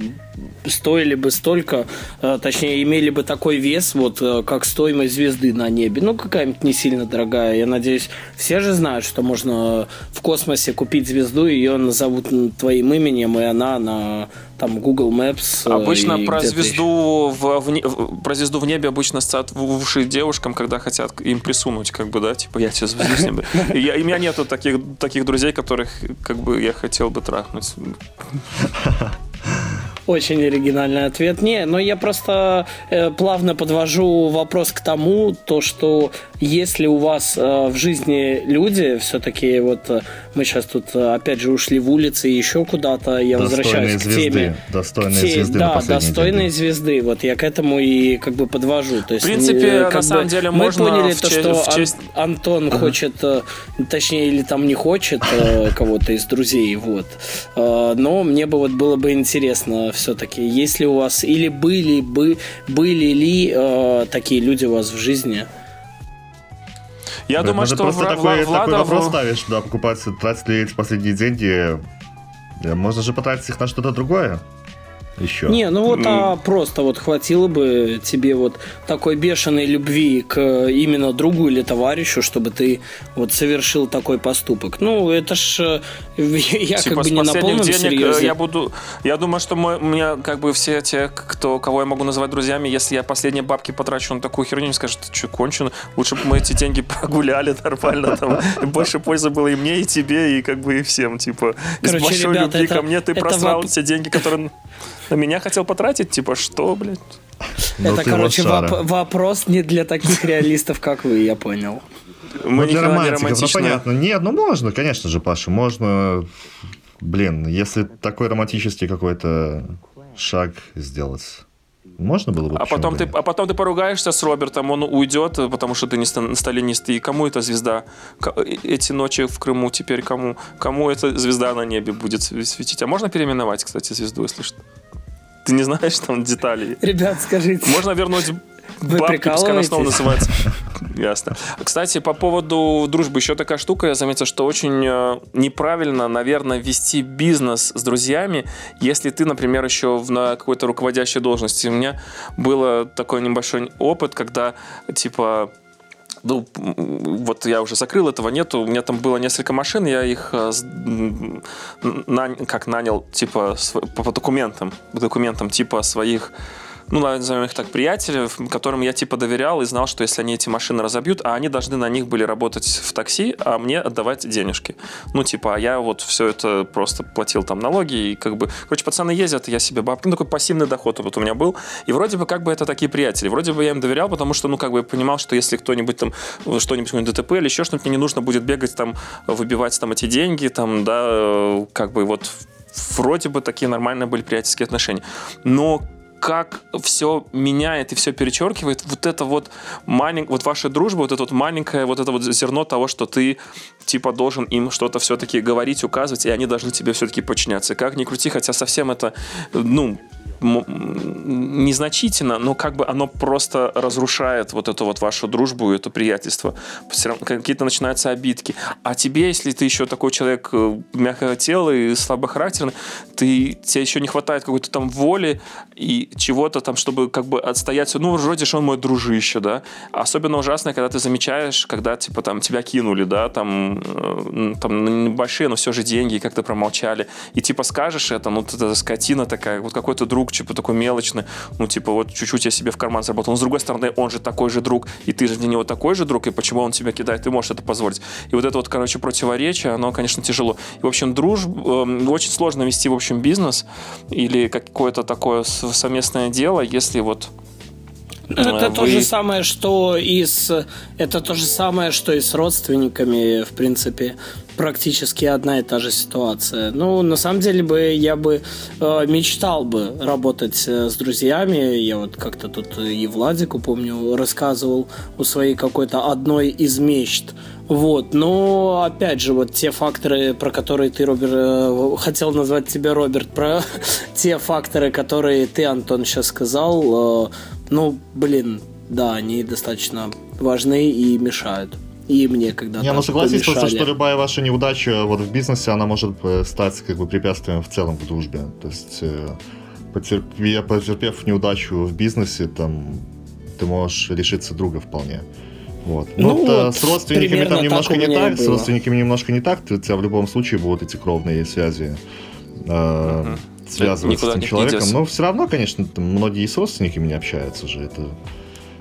стоили бы столько, э, точнее, имели бы такой вес, вот э, как стоимость звезды на небе. Ну, какая-нибудь не сильно дорогая. Я надеюсь, все же знают, что можно в космосе купить звезду, ее назовут твоим именем, и она на там Google Maps. Э, обычно про звезду в, в, про звезду в небе обычно ставят в уши девушкам, когда хотят им присунуть, как бы, да, типа я тебе звезду с неба. И, я, у меня нету таких, таких друзей, которых как бы я хотел бы трахнуть. Очень оригинальный ответ. Не, но я просто э, плавно подвожу вопрос к тому, то, что если у вас э, в жизни люди, все-таки вот э, мы сейчас тут э, опять же ушли в улицы и еще куда-то, я достойные возвращаюсь звезды, к теме. Достойные те, звезды. Да, достойные день. звезды. Вот я к этому и как бы подвожу. То есть, в принципе, э, на самом деле мы можно поняли то, что в честь... Ан- Антон uh-huh. хочет, э, точнее, или там не хочет кого-то из друзей, вот. Но мне бы вот было бы интересно все-таки, если у вас или были бы были ли такие люди у вас в жизни? Я да, думаю, что просто в, такой, Влада... такой вопрос ставишь, да, покупать, тратить ли эти последние деньги. Можно же потратить их на что-то другое. Еще. Не, ну вот, а просто вот хватило бы тебе вот такой бешеной любви к именно другу или товарищу, чтобы ты вот совершил такой поступок. Ну, это ж э, я типа, как бы не на полном денег э, серьезе. я буду... Я думаю, что мой, у меня как бы все те, кто, кого я могу называть друзьями, если я последние бабки потрачу на такую херню, они скажут, ты что, кончен? Лучше бы мы эти деньги прогуляли нормально, там, больше пользы было и мне, и тебе, и как бы и всем, типа, Короче, из большой ребята, любви это- ко мне ты просрал воп- все деньги, которые на меня хотел потратить, типа, что, блядь? Ну, это, короче, воп- вопрос не для таких реалистов, как вы, я понял. Мы Ну, для романтиков, ну понятно. Нет, ну можно, конечно же, Паша, можно, блин, если такой романтический какой-то шаг сделать, можно было бы. А потом, бы ты, а потом ты поругаешься с Робертом, он уйдет, потому что ты не ста- сталинист. И кому эта звезда? Э, Эти ночи в Крыму теперь кому? Кому эта звезда на небе будет св- светить? А можно переименовать, кстати, звезду, если что? Ты не знаешь там деталей? Ребят, скажите, Можно вернуть Вы бабки, пускай она снова называется. Ясно. Кстати, по поводу дружбы, еще такая штука, я заметил, что очень э, неправильно, наверное, вести бизнес с друзьями, если ты, например, еще в- на какой-то руководящей должности. У меня был такой небольшой опыт, когда, типа, ну, вот я уже закрыл, этого нету. У меня там было несколько машин, я их э, как нанял, типа, по, по документам, по документам, типа, своих ну, назовем их так, приятелей, которым я типа доверял и знал, что если они эти машины разобьют, а они должны на них были работать в такси, а мне отдавать денежки. Ну, типа, а я вот все это просто платил там налоги, и как бы, короче, пацаны ездят, я себе бабки, ну, такой пассивный доход вот у меня был, и вроде бы как бы это такие приятели, вроде бы я им доверял, потому что, ну, как бы я понимал, что если кто-нибудь там, что-нибудь, какой-нибудь ДТП или еще что-нибудь, мне не нужно будет бегать там, выбивать там эти деньги, там, да, э, как бы вот вроде бы такие нормальные были приятельские отношения. Но как все меняет и все перечеркивает, вот это вот маленькая, вот ваша дружба, вот это вот маленькое, вот это вот зерно того, что ты типа должен им что-то все-таки говорить, указывать, и они должны тебе все-таки подчиняться. Как ни крути, хотя совсем это, ну, незначительно, но как бы оно просто разрушает вот эту вот вашу дружбу и это приятельство. Какие-то начинаются обидки. А тебе, если ты еще такой человек э, мягкого тела и слабохарактерный, ты, тебе еще не хватает какой-то там воли и чего-то там, чтобы как бы отстоять. Ну, вроде же он мой дружище, да. Особенно ужасно, когда ты замечаешь, когда типа там тебя кинули, да, там, э, там на небольшие, но все же деньги, как-то промолчали. И типа скажешь это, ну, ты скотина такая, вот какой-то друг, типа такой мелочный, ну, типа вот чуть-чуть я себе в карман заработал. Но с другой стороны, он же такой же друг, и ты же для него такой же друг, и почему он тебя кидает, ты можешь это позволить. И вот это вот, короче, противоречие, оно, конечно, тяжело. И, в общем, дружбу, эм, очень сложно вести, в общем, бизнес или какое-то такое с- совместное дело, если вот Это э, то вы- же самое, что и с... Это то же самое, что и с родственниками, в принципе. Практически одна и та же ситуация. Ну, на самом деле бы я бы э, мечтал бы работать э, с друзьями. Я вот как-то тут и Владику, помню, рассказывал у своей какой-то одной из мечт. Вот, но опять же, вот те факторы, про которые ты, Роберт, э, хотел назвать тебя Роберт, про те факторы, которые ты, Антон, сейчас сказал, э, ну, блин, да, они достаточно важны и мешают. И мне когда-то Не, ну согласись просто, мешали. что любая ваша неудача вот в бизнесе, она может э, стать как бы препятствием в целом в дружбе. То есть, э, потерпе- потерпев неудачу в бизнесе, там, ты можешь лишиться друга вполне. Вот. Ну Ну, вот, с родственниками там немножко не так, с было. родственниками немножко не так, у тебя в любом случае будут эти кровные связи э, Мгм. связываться Никуда с этим человеком. Но все равно, конечно, там многие и с родственниками не общаются же. Это,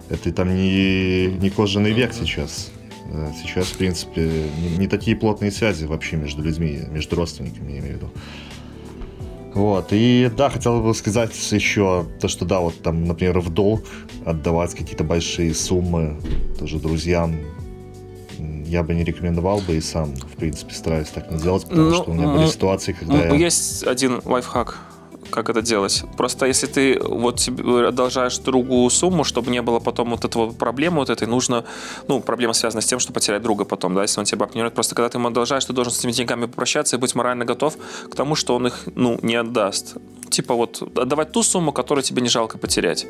это там не, не кожаный век сейчас. Э, Сейчас, в принципе, не, не такие плотные связи вообще между людьми, между родственниками, я имею в виду. Вот, и да, хотел бы сказать еще то, что да, вот там, например, в долг отдавать какие-то большие суммы тоже друзьям, я бы не рекомендовал бы и сам, в принципе, стараюсь так не делать, потому Ну, что у меня были ситуации, когда Ну, я... Есть один лайфхак, как это делать. Просто если ты вот себе одолжаешь другу сумму, чтобы не было потом вот этого проблемы вот этой, нужно, ну, проблема связана с тем, что потерять друга потом, да, если он не вернет. Просто когда ты ему одолжаешь, ты должен с этими деньгами попрощаться и быть морально готов к тому, что он их, ну, не отдаст. Типа вот отдавать ту сумму, которую тебе не жалко потерять.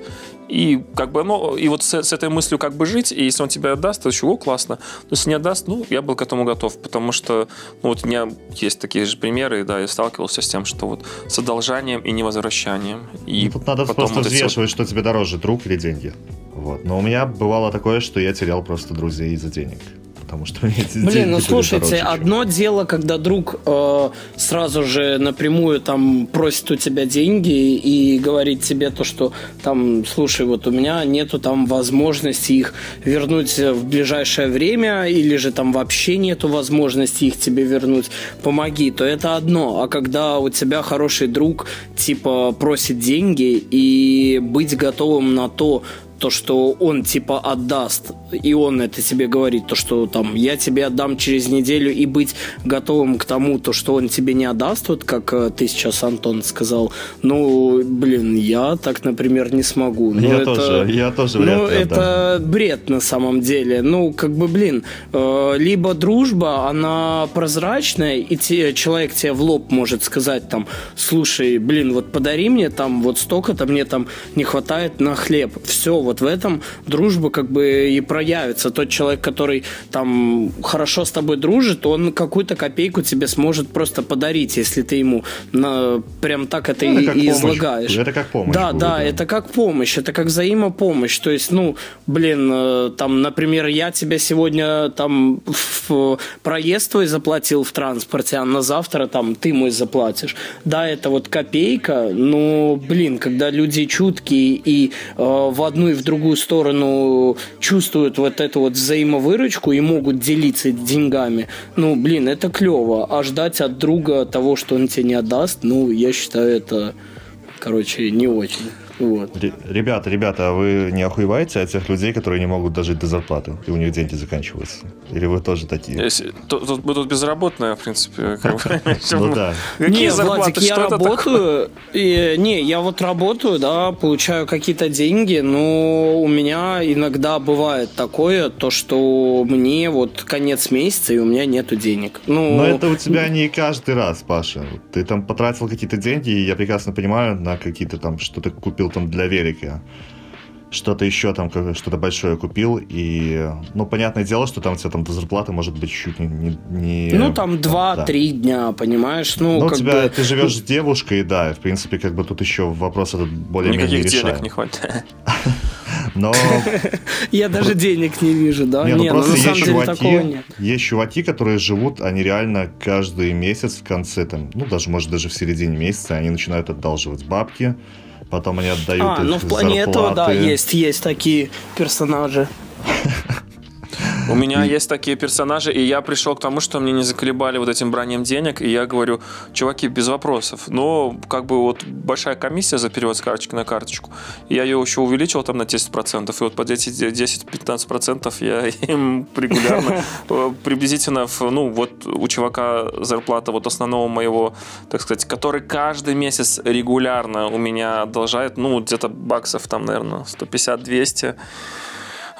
И как бы, ну, и вот с, с этой мыслью как бы жить, и если он тебе отдаст, то еще, о, классно. Но если не отдаст, ну, я был к этому готов, потому что, ну, вот у меня есть такие же примеры, да, я сталкивался с тем, что вот с одолжанием и невозвращанием. И ну, тут надо потом просто вот взвешивать, вот... что тебе дороже, друг или деньги. Вот. Но у меня бывало такое, что я терял просто друзей из-за денег потому что эти Блин, ну слушайте, одно чем... дело, когда друг э, сразу же напрямую там просит у тебя деньги и говорит тебе то, что там, слушай, вот у меня нету там возможности их вернуть в ближайшее время, или же там вообще нету возможности их тебе вернуть, помоги, то это одно. А когда у тебя хороший друг, типа, просит деньги и быть готовым на то, то, что он типа отдаст, и он это тебе говорит, то, что там я тебе отдам через неделю, и быть готовым к тому, то, что он тебе не отдаст, вот как э, ты сейчас, Антон, сказал, ну, блин, я так, например, не смогу. Ну, я, это, тоже, я тоже вряд Ну, это бред на самом деле. Ну, как бы, блин, э, либо дружба, она прозрачная, и те, человек тебе в лоб может сказать там, слушай, блин, вот подари мне там вот столько-то, мне там не хватает на хлеб. Все, вот в этом дружба как бы и проявится. Тот человек, который там хорошо с тобой дружит, он какую-то копейку тебе сможет просто подарить, если ты ему на, прям так это, ну, это и, излагаешь. Это как помощь. Да, будет, да, да, это как помощь, это как взаимопомощь. То есть, ну, блин, э, там, например, я тебе сегодня там в проезд твой заплатил в транспорте, а на завтра там ты мой заплатишь. Да, это вот копейка, но, блин, когда люди чуткие и э, в одну и в другую сторону чувствуют вот эту вот взаимовыручку и могут делиться деньгами, ну, блин, это клево. А ждать от друга того, что он тебе не отдаст, ну, я считаю, это, короче, не очень. Вот. Ребята, ребята, а вы не охуеваете от тех людей, которые не могут дожить до зарплаты, и у них деньги заканчиваются? Или вы тоже такие? Если, тут, тут, мы тут безработные, в принципе. Ну да. Не, Владик, я работаю, не, я вот работаю, да, получаю какие-то деньги, но у меня иногда бывает такое, то, что мне вот конец месяца, и у меня нету денег. Ну, но это у тебя не каждый раз, Паша. Ты там потратил какие-то деньги, и я прекрасно понимаю, на какие-то там, что ты купил купил там для велика, что-то еще там, что-то большое купил, и, ну, понятное дело, что там у тебя там до зарплаты может быть чуть не... не, не ну, там 2-3 да. дня, понимаешь? Ну, ну как тебя, бы... ты живешь с девушкой, да, в принципе, как бы тут еще вопрос этот более-менее Никаких решаем. денег не хватит. Но... Я даже денег не вижу, да? Не, ну просто на самом деле такого нет. Есть чуваки, которые живут, они реально каждый месяц в конце, там, ну, даже, может, даже в середине месяца, они начинают одалживать бабки, потом они отдают а, ну в плане зарплаты. этого, да, есть, есть такие персонажи. У меня есть такие персонажи, и я пришел к тому, что мне не заколебали вот этим бранием денег, и я говорю, чуваки, без вопросов. Но как бы вот большая комиссия за перевод с карточки на карточку, я ее еще увеличил там на 10%, и вот под эти 10-15% я им регулярно, э, приблизительно, ну вот у чувака зарплата вот основного моего, так сказать, который каждый месяц регулярно у меня одолжает, ну где-то баксов там, наверное, 150-200 а,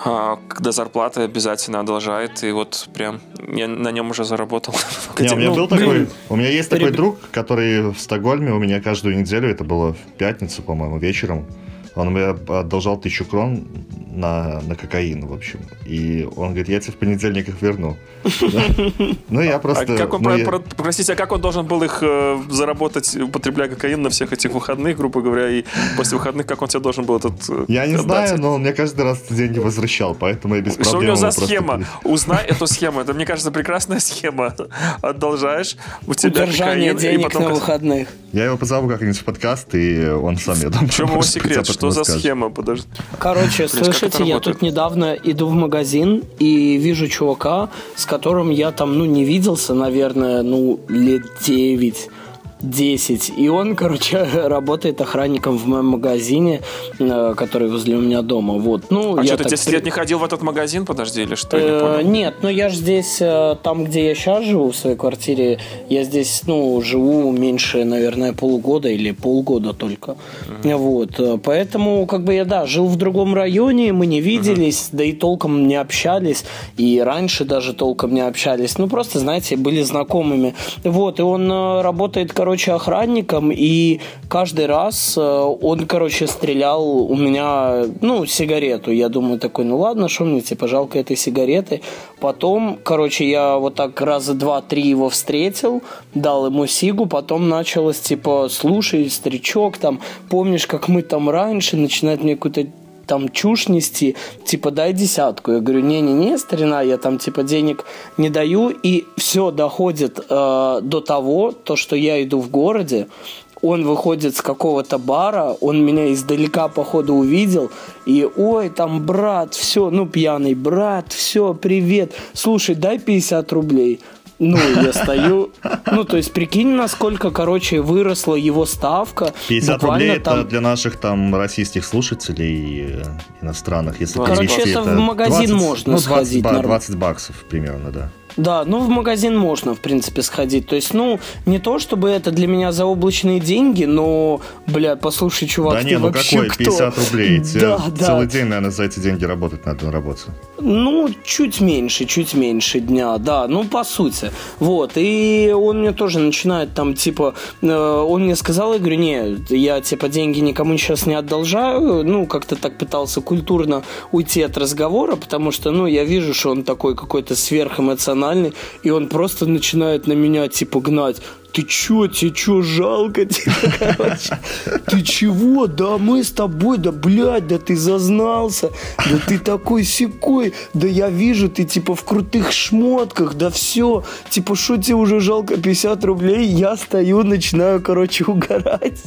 когда зарплата обязательно одолжает, и вот прям я на нем уже заработал. Не, у меня был такой, у меня есть такой друг, который в Стокгольме у меня каждую неделю, это было в пятницу, по-моему, вечером, он мне одолжал тысячу крон на, на кокаин, в общем. И он говорит, я тебе в понедельник их верну. Ну, я просто... А простите, а как он должен был их э, заработать, употребляя кокаин на всех этих выходных, грубо говоря, и после выходных, как он тебе должен был этот... Э, я не знаю, но он мне каждый раз деньги возвращал, поэтому я без проблем... Что у него за схема? Узнай эту схему. Это, мне кажется, прекрасная схема. Одолжаешь, у тебя Удержание денег на выходных. Я его позову как-нибудь в подкаст, и он сам, я думаю... В чем его секрет? Что за схема? Подожди. Короче, слышите, я тут недавно иду в магазин и вижу чувака, с которым я там, ну, не виделся, наверное, ну, лет 9. 10. И он, короче, работает охранником в моем магазине, э, который возле у меня дома. Вот. Ну, а что, ты 10 лет не ходил в этот магазин, подожди, или что? Э, нет, ну я же здесь, э, там, где я сейчас живу, в своей квартире, я здесь, ну, живу меньше, наверное, полугода или полгода только. uh Вот. Поэтому, как бы я, да, жил в другом районе, мы не виделись, uh да и толком не общались, и раньше даже толком не общались. Ну, просто, знаете, были знакомыми. Вот, и он работает, короче, короче, охранником, и каждый раз э, он, короче, стрелял у меня, ну, сигарету. Я думаю, такой, ну ладно, что мне, типа, жалко этой сигареты. Потом, короче, я вот так раза два-три его встретил, дал ему сигу, потом началось, типа, слушай, старичок, там, помнишь, как мы там раньше, начинает мне какую-то там чушь нести, типа, дай десятку. Я говорю, не-не-не, старина, я там, типа, денег не даю. И все доходит э, до того, то, что я иду в городе, он выходит с какого-то бара, он меня издалека, походу, увидел, и, ой, там, брат, все, ну, пьяный, брат, все, привет, слушай, дай 50 рублей. Ну, я стою. Ну, то есть, прикинь, насколько, короче, выросла его ставка. 50 рублей там... это для наших там российских слушателей э, иностранных, если Короче, это, это в магазин 20, можно ну, 20, сходить. 20 баксов примерно, да. Да, ну в магазин можно, в принципе, сходить. То есть, ну, не то чтобы это для меня заоблачные деньги, но, бля, послушай, чувак, да ты не, ну вообще какой, кто? 50 рублей. Тебе да, целый да. день, наверное, за эти деньги работать надо на работе. Ну, чуть меньше, чуть меньше дня, да, ну, по сути. Вот, и он мне тоже начинает там, типа, э, он мне сказал, я говорю, не, я, типа, деньги никому сейчас не одолжаю, ну, как-то так пытался культурно уйти от разговора, потому что, ну, я вижу, что он такой какой-то сверхэмоциональный, и он просто начинает на меня, типа, гнать ты чё, тебе чё, жалко тебя, короче? Ты чего? Да мы с тобой, да, блядь, да ты зазнался, да ты такой секой, да я вижу, ты типа в крутых шмотках, да все, типа, что тебе уже жалко 50 рублей? Я стою, начинаю, короче, угорать.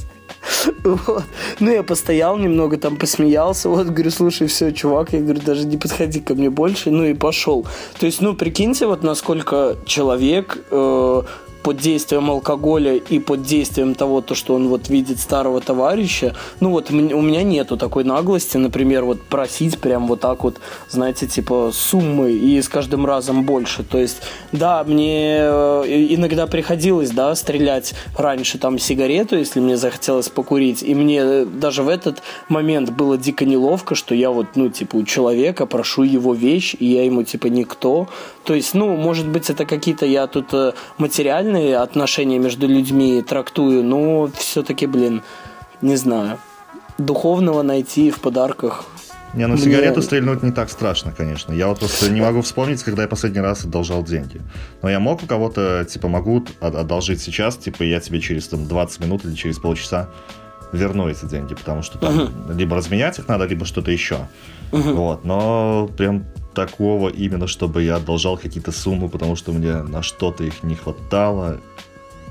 Вот. Ну, я постоял немного, там посмеялся. Вот, говорю, слушай, все, чувак, я говорю, даже не подходи ко мне больше. Ну и пошел. То есть, ну, прикиньте, вот насколько человек э, под действием алкоголя и под действием того, то, что он вот видит старого товарища, ну вот у меня нету такой наглости, например, вот просить прям вот так вот, знаете, типа суммы и с каждым разом больше. То есть, да, мне э, иногда приходилось, да, стрелять раньше там сигарету, если мне захотелось покурить, и мне даже в этот момент было дико неловко, что я вот, ну, типа, у человека прошу его вещь, и я ему, типа, никто. То есть, ну, может быть, это какие-то я тут э, материальные нормальные отношения между людьми трактую, но все-таки, блин, не знаю. Духовного найти в подарках не, ну сигарету стрельнуть не так страшно, конечно. Я вот просто не могу вспомнить, когда я последний раз одолжал деньги. Но я мог у кого-то, типа, могу одолжить сейчас, типа, я тебе через там 20 минут или через полчаса верну эти деньги, потому что там uh-huh. либо разменять их надо, либо что-то еще. Uh-huh. Вот, но прям такого именно, чтобы я одолжал какие-то суммы, потому что мне на что-то их не хватало.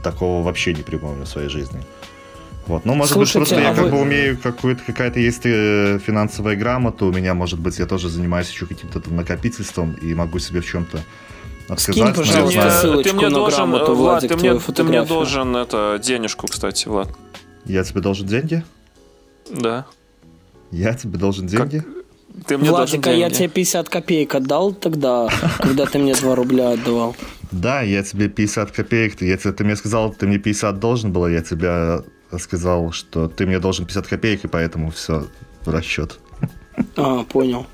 Такого вообще не припомню в своей жизни. Вот. Ну, может Слушайте, быть, просто а я вы... как бы умею, какую-то, какая-то есть э, финансовая грамота у меня, может быть, я тоже занимаюсь еще каким-то там накопительством и могу себе в чем-то отказать. Скинь, пожалуйста, ты мне, ты мне должен, Влад, Влад ты, мне, ты мне должен это, денежку, кстати, Влад. Я тебе должен деньги? Да. Я тебе должен деньги? Как? Ты мне Владик, а я тебе 50 копеек отдал тогда, когда ты мне 2 рубля отдавал. Да, я тебе 50 копеек, я, ты мне сказал, ты мне 50 должен был, я тебе сказал, что ты мне должен 50 копеек, и поэтому все, расчет. А, понял.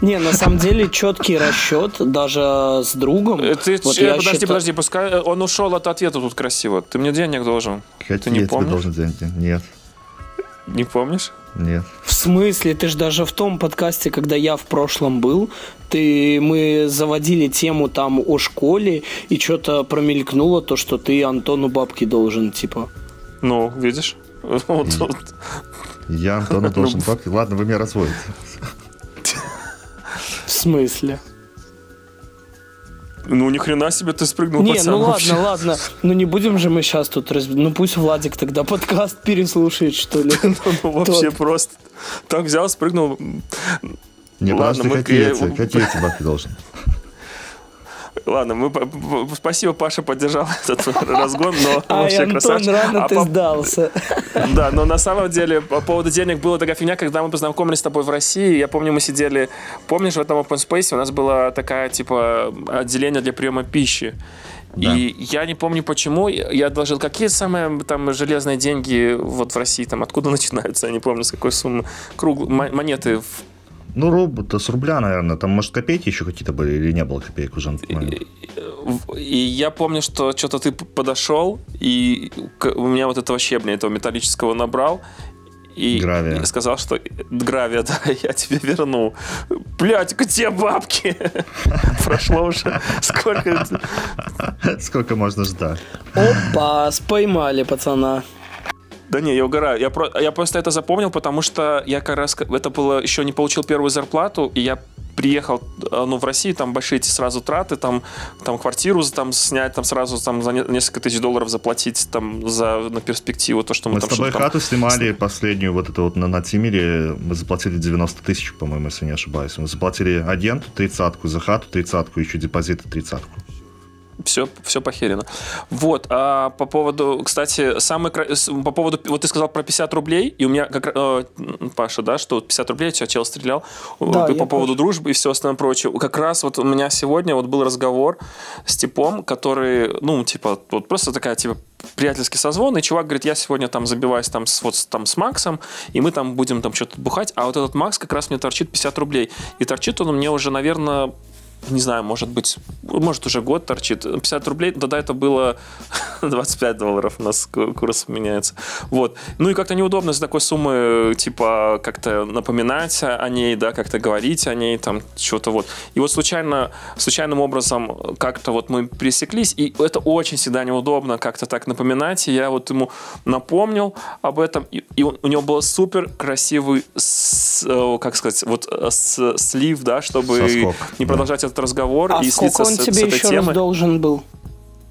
Не, на самом деле четкий расчет даже с другом. Э, ты, вот я подожди, считаю... подожди, пускай э, он ушел от ответа тут красиво. Ты мне денег должен. Какие ты не я помнишь? тебе должен деньги? Нет. Не помнишь? Нет. В смысле? Ты же даже в том подкасте, когда я в прошлом был, ты, мы заводили тему там о школе, и что-то промелькнуло то, что ты Антону бабки должен, типа. Ну, видишь? Вот, Я Антону должен бабки. Ладно, вы меня разводите. В смысле? Ну, ни хрена себе ты спрыгнул Не, ну ладно, ладно. Ну не будем же мы сейчас тут... Раз... Ну пусть Владик тогда подкаст переслушает, что ли. Ну вообще просто так взял, спрыгнул. Не, ладно, мы... Какие эти бабки должен? Ладно, мы спасибо, Паша поддержал этот разгон, но а вообще Антон, красавчик. рано а ты по... сдался. Да, но на самом деле по поводу денег была такая фигня, когда мы познакомились с тобой в России, я помню, мы сидели, помнишь, в этом open space у нас была такая, типа, отделение для приема пищи. Да. И я не помню почему, я одолжил, какие самые там железные деньги вот в России, там откуда начинаются, я не помню, с какой суммы, круг, монеты в Ну, руб, с рубля, наверное. Там, может, копейки еще какие-то были или не было копеек уже? И, и я помню, что что-то ты подошел, и у меня вот этого щебня, этого металлического набрал, и гравия. сказал, что гравия, да, я тебе верну. Блять, где бабки? Прошло уже сколько... Сколько можно ждать? Опа, споймали пацана. Да не, я угораю. Я, про, я просто это запомнил, потому что я как раз это было еще не получил первую зарплату, и я приехал э, ну, в Россию, там большие эти сразу траты, там, там квартиру там, снять, там сразу там, за несколько тысяч долларов заплатить там, за, на перспективу, то, что мы, мы там... с тобой там... хату снимали последнюю, вот это вот на, на Тимире, мы заплатили 90 тысяч, по-моему, если не ошибаюсь. Мы заплатили агенту тридцатку, за хату тридцатку, еще депозиты тридцатку все, все похерено. Вот, а по поводу, кстати, самый, по поводу, вот ты сказал про 50 рублей, и у меня, как, э, Паша, да, что 50 рублей, тебя чел стрелял, да, по поводу дружбы и все остальное прочее. Как раз вот у меня сегодня вот был разговор с типом, который, ну, типа, вот просто такая, типа, приятельский созвон, и чувак говорит, я сегодня там забиваюсь там с, вот, там с Максом, и мы там будем там что-то бухать, а вот этот Макс как раз мне торчит 50 рублей. И торчит он мне уже, наверное, не знаю, может быть, может уже год торчит. 50 рублей, тогда это было 25 долларов, у нас курс меняется. Вот. Ну и как-то неудобно с такой суммы, типа, как-то напоминать о ней, да, как-то говорить о ней, там, что-то вот. И вот случайно, случайным образом как-то вот мы пересеклись, и это очень всегда неудобно как-то так напоминать, и я вот ему напомнил об этом, и, и у него был супер красивый, с, э, как сказать, вот э, с, слив, да, чтобы Соскок, не продолжать да этот разговор а и слиться он с, тебе с этой еще темы. раз должен был?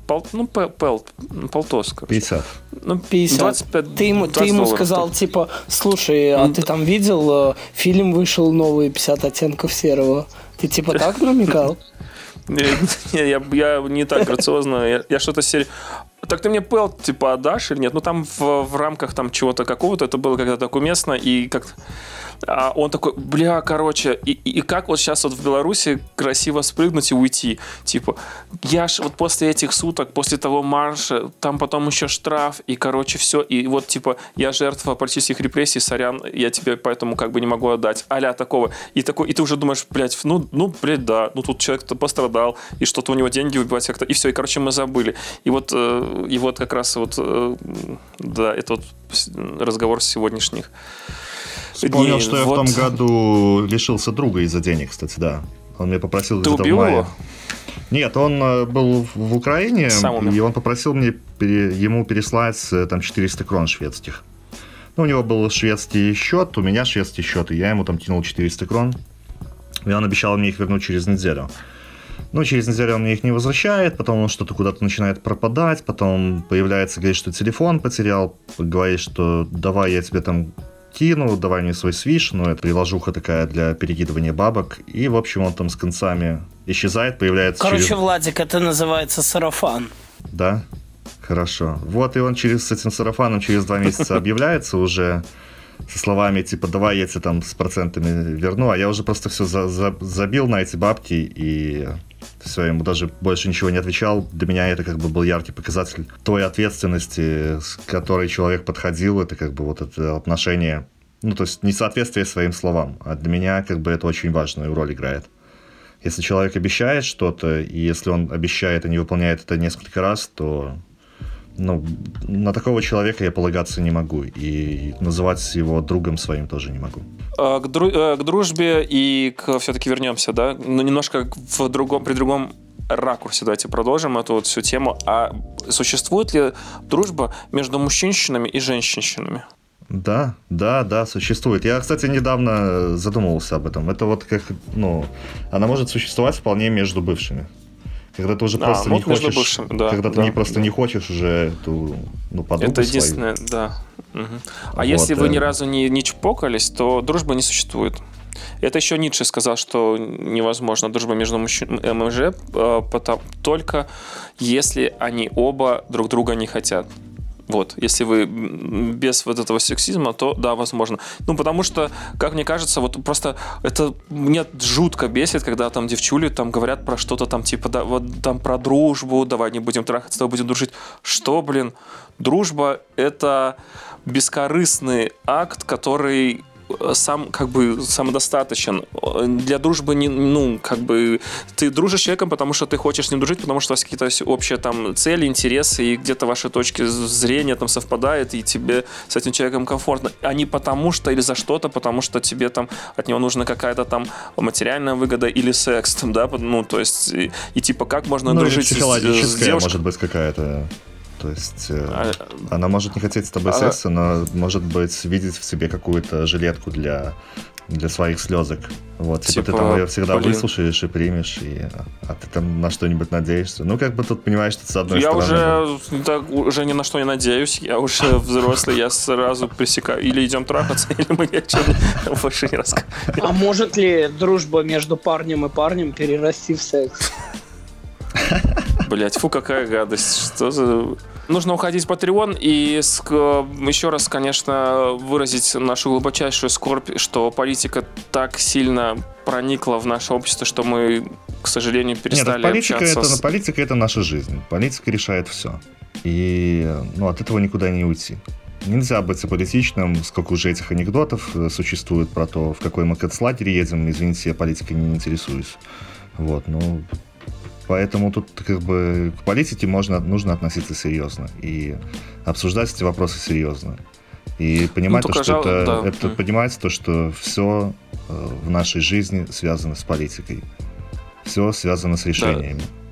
Пол, ну, пел, пел, полтос, короче. 50. Ну, 50. 25, ты ему, ты ему сказал, так. типа, слушай, а ты там видел, э, фильм вышел новый, 50 оттенков серого. Ты типа так намекал? Не, я, я не так грациозно. Я, я что-то серию... Так ты мне пел, типа, отдашь или нет? Ну, там в, в рамках там чего-то какого-то это было когда-то так уместно, и как а он такой, бля, короче, и, и как вот сейчас вот в Беларуси красиво спрыгнуть и уйти? Типа, я ж вот после этих суток, после того марша, там потом еще штраф, и, короче, все, и вот, типа, я жертва политических репрессий, сорян, я тебе поэтому как бы не могу отдать, аля такого. И такой, и ты уже думаешь, блядь, ну, ну, блядь, да, ну, тут человек-то пострадал, и что-то у него деньги выбивать как-то, и все, и, короче, мы забыли. И вот, э, и вот как раз вот, э, да, это вот разговор сегодняшних Вспомнил, что я вот... в том году лишился друга из-за денег, кстати, да. Он меня попросил Ты убил его? Нет, он э, был в Украине, и он попросил мне ему переслать э, там 400 крон шведских. Ну, у него был шведский счет, у меня шведский счет, и я ему там кинул 400 крон. И он обещал мне их вернуть через неделю. Ну, через неделю он мне их не возвращает, потом он что-то куда-то начинает пропадать, потом появляется, говорит, что телефон потерял, говорит, что давай я тебе там кину, давай мне свой свиш, ну, это приложуха такая для перекидывания бабок, и, в общем, он там с концами исчезает, появляется Короче, через... Владик, это называется сарафан. Да? Хорошо. Вот и он через с этим сарафаном через два месяца объявляется уже со словами типа давай я тебе там с процентами верну, а я уже просто все за, за, забил на эти бабки и все, ему даже больше ничего не отвечал. Для меня это как бы был яркий показатель той ответственности, с которой человек подходил. Это как бы вот это отношение, ну, то есть несоответствие своим словам. А для меня как бы это очень важную роль играет. Если человек обещает что-то, и если он обещает и не выполняет это несколько раз, то ну, на такого человека я полагаться не могу. И называть его другом своим тоже не могу. А, к, дру, э, к дружбе и к все-таки вернемся, да? Но ну, немножко в другом, при другом ракурсе давайте продолжим эту вот всю тему. А существует ли дружба между мужчинщинами и женщинщинами? Да, да, да, существует. Я, кстати, недавно задумывался об этом. Это вот как, ну, она может существовать вполне между бывшими. Когда ты уже а, просто не хочешь, бывшими, да, когда да, ты не просто да. не хочешь уже эту ну, подругу Это единственное, свою. да. Угу. А вот, если вы э... ни разу не, не чпокались, то дружбы не существует. Это еще Ницше сказал, что невозможно дружба между мужчинами и МЖ, э, потому, только если они оба друг друга не хотят. Вот, если вы без вот этого сексизма, то да, возможно. Ну, потому что, как мне кажется, вот просто это мне жутко бесит, когда там девчули там говорят про что-то там типа, да, вот там про дружбу, давай не будем трахаться, давай будем дружить. Что, блин, дружба это бескорыстный акт, который сам как бы самодостаточен. Для дружбы не, ну, как бы ты дружишь с человеком, потому что ты хочешь с ним дружить, потому что у вас какие-то общие там цели, интересы, и где-то ваши точки зрения там совпадают, и тебе с этим человеком комфортно. А не потому что или за что-то, потому что тебе там от него нужна какая-то там материальная выгода или секс, там, да, ну, то есть, и, и типа как можно ну, дружить с, с девушкой? может быть, какая-то то есть э, а, она может не хотеть с тобой а, секса, но может быть видеть в себе какую-то жилетку для для своих слезок. Вот, типа, типа ты там ее всегда блин. выслушаешь и примешь, и, а ты там на что-нибудь надеешься. Ну, как бы тут понимаешь, что с одной я стороны... Я уже, так, уже ни на что не надеюсь, я уже взрослый, я сразу пресекаю. Или идем трахаться, или мы ничего больше не рассказываем. А может ли дружба между парнем и парнем перерасти в секс? Блять, фу, какая гадость. Что за... Нужно уходить в Patreon и еще раз, конечно, выразить нашу глубочайшую скорбь, что политика так сильно проникла в наше общество, что мы, к сожалению, перестали Нет, политика общаться. Это, с... Политика — это наша жизнь. Политика решает все. И ну, от этого никуда не уйти. Нельзя быть аполитичным, сколько уже этих анекдотов э, существует про то, в какой мы концлагерь едем. Извините, я политикой не интересуюсь. Вот, ну, Поэтому тут как бы к политике можно, нужно относиться серьезно и обсуждать эти вопросы серьезно. И понимать, ну, то, что жал... это, да. это mm. понимать то, что все э, в нашей жизни связано с политикой. Все связано с решениями. Да.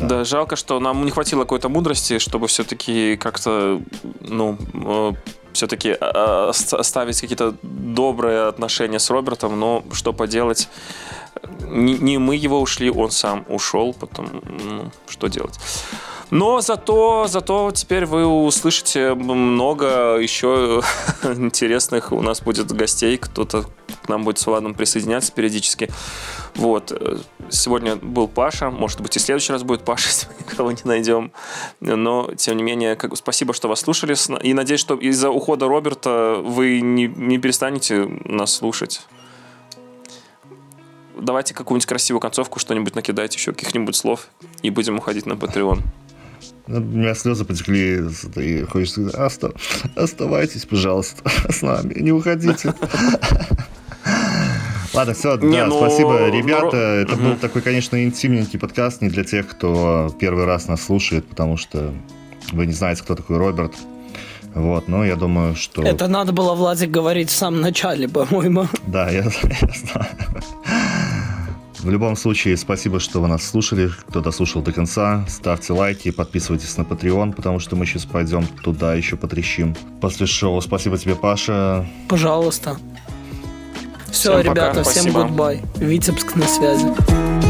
Да. да, жалко, что нам не хватило какой-то мудрости, чтобы все-таки как-то, ну, э, все-таки э, оставить какие-то добрые отношения с Робертом, но что поделать, не, не мы его ушли, он сам ушел, потом, ну, что делать. Но зато, зато теперь вы услышите много еще интересных у нас будет гостей, кто-то к нам будет с Владом присоединяться периодически. Вот. Сегодня был Паша, может быть и в следующий раз будет Паша, если мы никого не найдем. Но, тем не менее, как, спасибо, что вас слушали. И надеюсь, что из-за ухода Роберта вы не, не перестанете нас слушать давайте какую-нибудь красивую концовку, что-нибудь накидайте, еще каких-нибудь слов, и будем уходить на Patreon. Ну, у меня слезы потекли, и хочется сказать, оставайтесь, пожалуйста, с нами, не уходите. Ладно, все, не, да, ну, спасибо, ребята. Ну, это угу. был такой, конечно, интимненький подкаст не для тех, кто первый раз нас слушает, потому что вы не знаете, кто такой Роберт. Вот, но я думаю, что... Это надо было, Владик, говорить в самом начале, по-моему. Да, я, я знаю. В любом случае, спасибо, что вы нас слушали. Кто дослушал до конца, ставьте лайки, подписывайтесь на Patreon, потому что мы сейчас пойдем туда еще потрещим. После шоу спасибо тебе, Паша. Пожалуйста. Все, всем ребята, пока, всем спасибо. гудбай. Витебск на связи.